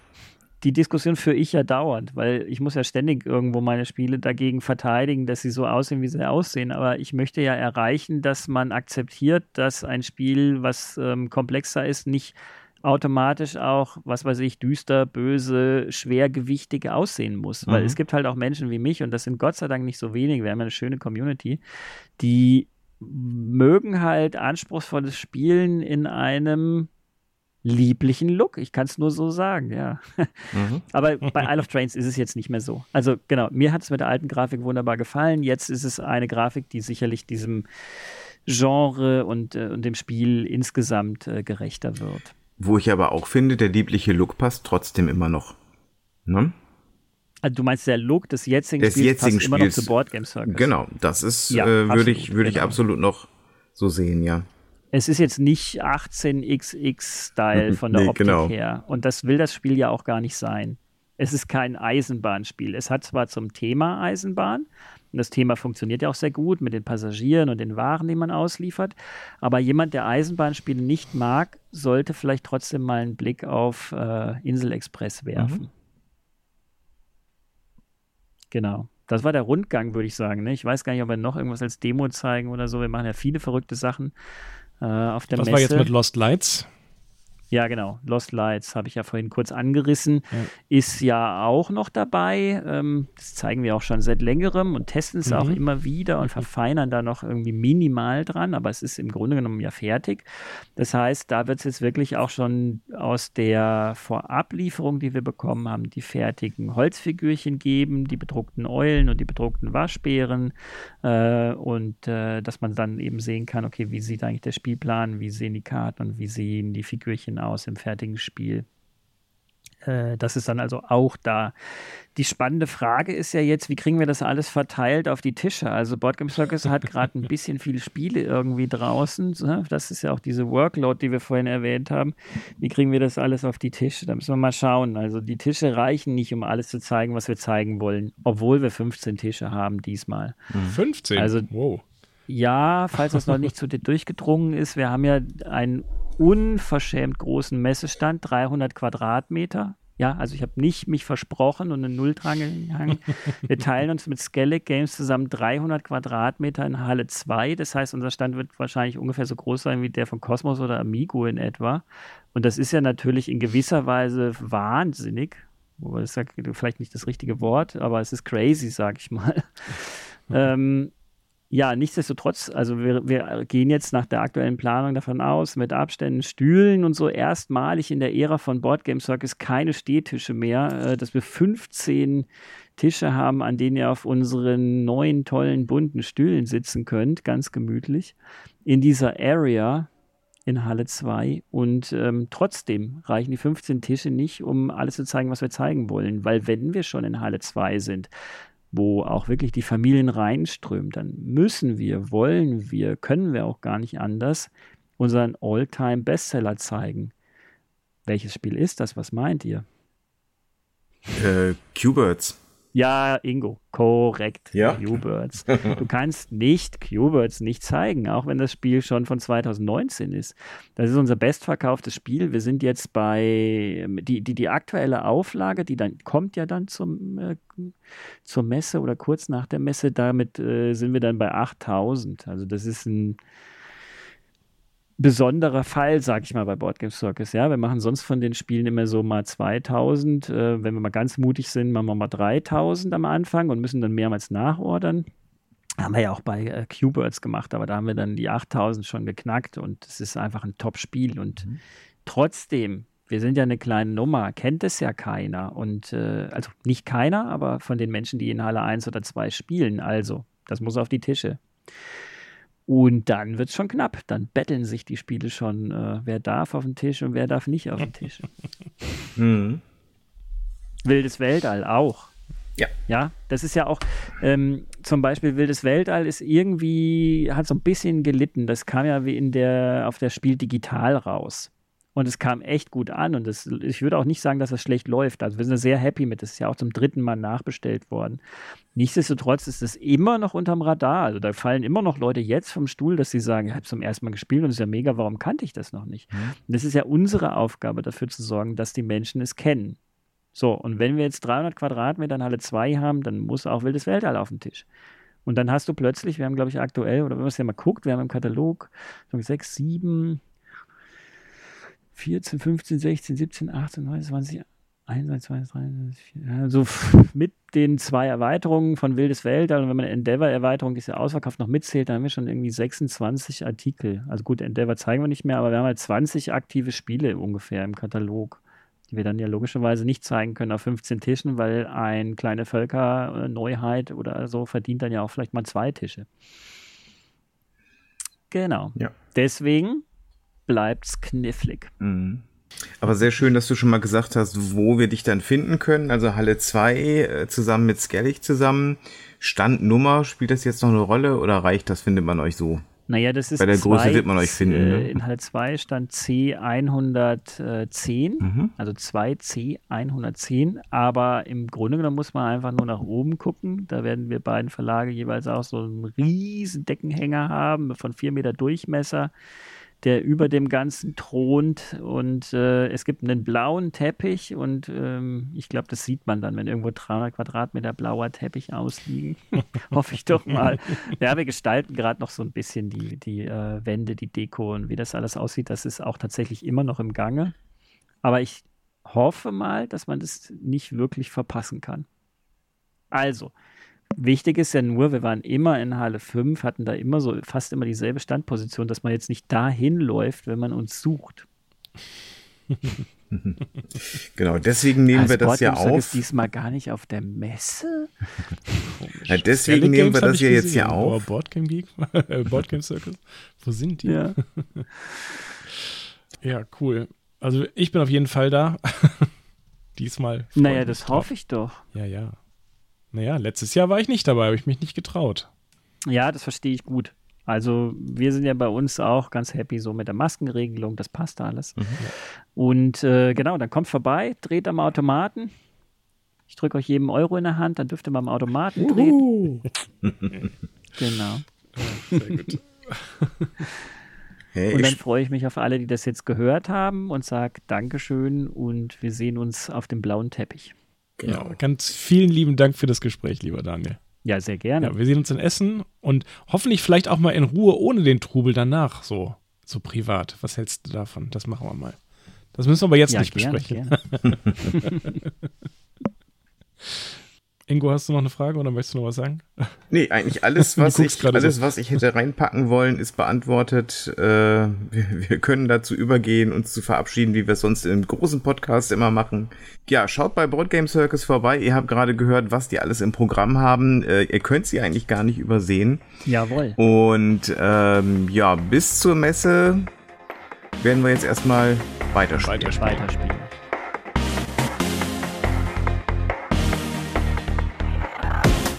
die Diskussion führe ich ja dauernd, weil ich muss ja ständig irgendwo meine Spiele dagegen verteidigen, dass sie so aussehen, wie sie aussehen. Aber ich möchte ja erreichen, dass man akzeptiert, dass ein Spiel, was ähm, komplexer ist, nicht automatisch auch, was weiß ich, düster, böse, schwergewichtig aussehen muss. Mhm. Weil es gibt halt auch Menschen wie mich, und das sind Gott sei Dank nicht so wenige, wir haben eine schöne Community, die mögen halt anspruchsvolles Spielen in einem lieblichen Look. Ich kann es nur so sagen, ja. Mhm. Aber bei Isle of Trains ist es jetzt nicht mehr so. Also genau, mir hat es mit der alten Grafik wunderbar gefallen. Jetzt ist es eine Grafik, die sicherlich diesem Genre und, äh, und dem Spiel insgesamt äh, gerechter wird. Wo ich aber auch finde, der liebliche Look passt trotzdem immer noch. Ne? Also du meinst der Look des jetzigen des Spiels jetzigen passt Spiels, immer noch zu Board Game Circus? Genau, das ist ja, äh, würde ich würde genau. ich absolut noch so sehen, ja es ist jetzt nicht 18xx-Style von der nee, Optik genau. her. Und das will das Spiel ja auch gar nicht sein. Es ist kein Eisenbahnspiel. Es hat zwar zum Thema Eisenbahn, und das Thema funktioniert ja auch sehr gut mit den Passagieren und den Waren, die man ausliefert, aber jemand, der Eisenbahnspiele nicht mag, sollte vielleicht trotzdem mal einen Blick auf äh, Insel Express werfen. Mhm. Genau. Das war der Rundgang, würde ich sagen. Ne? Ich weiß gar nicht, ob wir noch irgendwas als Demo zeigen oder so. Wir machen ja viele verrückte Sachen auf der Was Messe. war jetzt mit Lost Lights? Ja, genau. Lost Lights habe ich ja vorhin kurz angerissen. Ja. Ist ja auch noch dabei. Ähm, das zeigen wir auch schon seit längerem und testen es mhm. auch immer wieder und verfeinern da noch irgendwie minimal dran. Aber es ist im Grunde genommen ja fertig. Das heißt, da wird es jetzt wirklich auch schon aus der Vorablieferung, die wir bekommen haben, die fertigen Holzfigürchen geben, die bedruckten Eulen und die bedruckten Waschbären. Äh, und äh, dass man dann eben sehen kann, okay, wie sieht eigentlich der Spielplan, wie sehen die Karten und wie sehen die Figürchen aus im fertigen Spiel. Äh, das ist dann also auch da. Die spannende Frage ist ja jetzt, wie kriegen wir das alles verteilt auf die Tische? Also Boardgame Circus hat gerade ein bisschen viele Spiele irgendwie draußen. Ne? Das ist ja auch diese Workload, die wir vorhin erwähnt haben. Wie kriegen wir das alles auf die Tische? Da müssen wir mal schauen. Also die Tische reichen nicht, um alles zu zeigen, was wir zeigen wollen, obwohl wir 15 Tische haben diesmal. 15? Also, wow. Ja, falls das noch nicht zu dir durchgedrungen ist, wir haben ja einen unverschämt großen Messestand, 300 Quadratmeter. Ja, also ich habe nicht mich versprochen und eine Null dran gehangen. Wir teilen uns mit Skellig Games zusammen 300 Quadratmeter in Halle 2. Das heißt, unser Stand wird wahrscheinlich ungefähr so groß sein wie der von Cosmos oder Amigo in etwa. Und das ist ja natürlich in gewisser Weise wahnsinnig. Wobei das ist vielleicht nicht das richtige Wort, aber es ist crazy, sag ich mal. Ähm, ja, nichtsdestotrotz, also wir, wir, gehen jetzt nach der aktuellen Planung davon aus, mit Abständen, Stühlen und so erstmalig in der Ära von Board Game Circus keine Stehtische mehr, äh, dass wir 15 Tische haben, an denen ihr auf unseren neuen, tollen, bunten Stühlen sitzen könnt, ganz gemütlich, in dieser Area in Halle 2. Und ähm, trotzdem reichen die 15 Tische nicht, um alles zu zeigen, was wir zeigen wollen, weil wenn wir schon in Halle 2 sind, wo auch wirklich die Familien reinströmen, dann müssen wir, wollen wir, können wir auch gar nicht anders unseren All-Time-Bestseller zeigen. Welches Spiel ist das? Was meint ihr? Äh, Q-Birds. Ja, Ingo, korrekt. Ja. Q-Birds. Du kannst nicht Q-Birds nicht zeigen, auch wenn das Spiel schon von 2019 ist. Das ist unser bestverkauftes Spiel. Wir sind jetzt bei die, die, die aktuelle Auflage, die dann kommt ja dann zum, äh, zur Messe oder kurz nach der Messe. Damit äh, sind wir dann bei 8000. Also das ist ein besonderer Fall, sag ich mal, bei Board Game Circus. Ja, wir machen sonst von den Spielen immer so mal 2000. Äh, wenn wir mal ganz mutig sind, machen wir mal 3000 am Anfang und müssen dann mehrmals nachordern. Haben wir ja auch bei äh, Q-Birds gemacht, aber da haben wir dann die 8000 schon geknackt und es ist einfach ein Top-Spiel. Und mhm. trotzdem, wir sind ja eine kleine Nummer, kennt es ja keiner. Und äh, also nicht keiner, aber von den Menschen, die in Halle 1 oder 2 spielen. Also, das muss auf die Tische. Und dann wird es schon knapp. Dann betteln sich die Spiele schon, äh, wer darf auf den Tisch und wer darf nicht auf den Tisch. Mhm. Wildes Weltall auch. Ja. Ja, das ist ja auch, ähm, zum Beispiel Wildes Weltall ist irgendwie, hat so ein bisschen gelitten. Das kam ja wie in der, auf der Spiel digital raus. Und es kam echt gut an. Und das, ich würde auch nicht sagen, dass das schlecht läuft. Also wir sind sehr happy mit. Das ist ja auch zum dritten Mal nachbestellt worden. Nichtsdestotrotz ist es immer noch unterm Radar. Also da fallen immer noch Leute jetzt vom Stuhl, dass sie sagen, ich habe zum ersten Mal gespielt und es ist ja mega, warum kannte ich das noch nicht? Mhm. Und das ist ja unsere Aufgabe, dafür zu sorgen, dass die Menschen es kennen. So, und wenn wir jetzt 300 Quadratmeter in Halle 2 haben, dann muss auch wildes Weltall auf den Tisch. Und dann hast du plötzlich, wir haben glaube ich aktuell, oder wenn man es ja mal guckt, wir haben im Katalog so 6, 7, 14, 15, 16, 17, 18, 19, 20, 21, 22, 23, 24, also mit den zwei Erweiterungen von Wildes Weltall und wenn man Endeavor-Erweiterung, die ist ja ausverkauft, noch mitzählt, dann haben wir schon irgendwie 26 Artikel. Also gut, Endeavor zeigen wir nicht mehr, aber wir haben halt 20 aktive Spiele ungefähr im Katalog, die wir dann ja logischerweise nicht zeigen können auf 15 Tischen, weil ein kleine Völker Neuheit oder so verdient dann ja auch vielleicht mal zwei Tische. Genau. Ja. Deswegen bleibt's knifflig. Mhm. Aber sehr schön, dass du schon mal gesagt hast, wo wir dich dann finden können. Also Halle 2 äh, zusammen mit Skellig zusammen. Standnummer, spielt das jetzt noch eine Rolle oder reicht das, findet man euch so? Naja, das ist Bei der zwei, Größe wird man euch finden. Äh, ne? In Halle 2 stand C110, mhm. also 2C110. Aber im Grunde genommen muss man einfach nur nach oben gucken. Da werden wir beiden Verlage jeweils auch so einen riesen Deckenhänger haben von 4 Meter Durchmesser der über dem Ganzen thront. Und äh, es gibt einen blauen Teppich und ähm, ich glaube, das sieht man dann, wenn irgendwo 300 Quadratmeter blauer Teppich ausliegen. Hoffe ich doch mal. Ja, wir gestalten gerade noch so ein bisschen die, die äh, Wände, die Deko und wie das alles aussieht. Das ist auch tatsächlich immer noch im Gange. Aber ich hoffe mal, dass man das nicht wirklich verpassen kann. Also, Wichtig ist ja nur, wir waren immer in Halle 5, hatten da immer so fast immer dieselbe Standposition, dass man jetzt nicht dahin läuft, wenn man uns sucht. genau, deswegen nehmen wir das ja auf. Ist diesmal gar nicht auf der Messe. ja, deswegen nehmen wir das ja jetzt ja auf. Boardgame Geek, Boardgame Circle. Wo sind die? Ja. ja, cool. Also ich bin auf jeden Fall da. Diesmal. Naja, das hoffe ich doch. Ja, ja. Naja, letztes Jahr war ich nicht dabei, habe ich mich nicht getraut. Ja, das verstehe ich gut. Also wir sind ja bei uns auch ganz happy so mit der Maskenregelung, das passt alles. Mhm. Und äh, genau, dann kommt vorbei, dreht am Automaten. Ich drücke euch jedem Euro in der Hand, dann dürft ihr mal am Automaten drehen. genau. Ja, sehr gut. Hey, und dann freue ich mich auf alle, die das jetzt gehört haben und sage Dankeschön und wir sehen uns auf dem blauen Teppich. Genau. Ja, ganz vielen lieben Dank für das Gespräch, lieber Daniel. Ja, sehr gerne. Ja, wir sehen uns in Essen und hoffentlich vielleicht auch mal in Ruhe ohne den Trubel danach, so, so privat. Was hältst du davon? Das machen wir mal. Das müssen wir aber jetzt ja, nicht gerne, besprechen. Gerne. Ingo, hast du noch eine Frage oder möchtest du noch was sagen? Nee, eigentlich alles, was, ich, alles, so. was ich hätte reinpacken wollen, ist beantwortet. Äh, wir, wir, können dazu übergehen, uns zu verabschieden, wie wir es sonst im großen Podcast immer machen. Ja, schaut bei Board Game Circus vorbei. Ihr habt gerade gehört, was die alles im Programm haben. Äh, ihr könnt sie eigentlich gar nicht übersehen. Jawohl. Und ähm, ja, bis zur Messe werden wir jetzt erstmal weiterspielen. Weiterspielen. weiterspielen.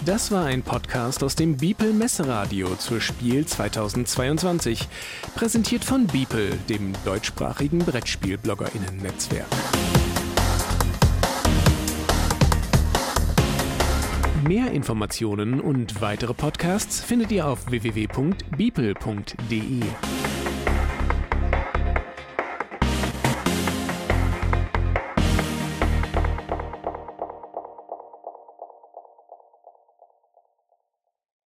Das war ein Podcast aus dem Beeple Messeradio zur Spiel 2022. Präsentiert von Beeple, dem deutschsprachigen Brettspiel-BloggerInnen-Netzwerk. Mehr Informationen und weitere Podcasts findet ihr auf www.beeple.de.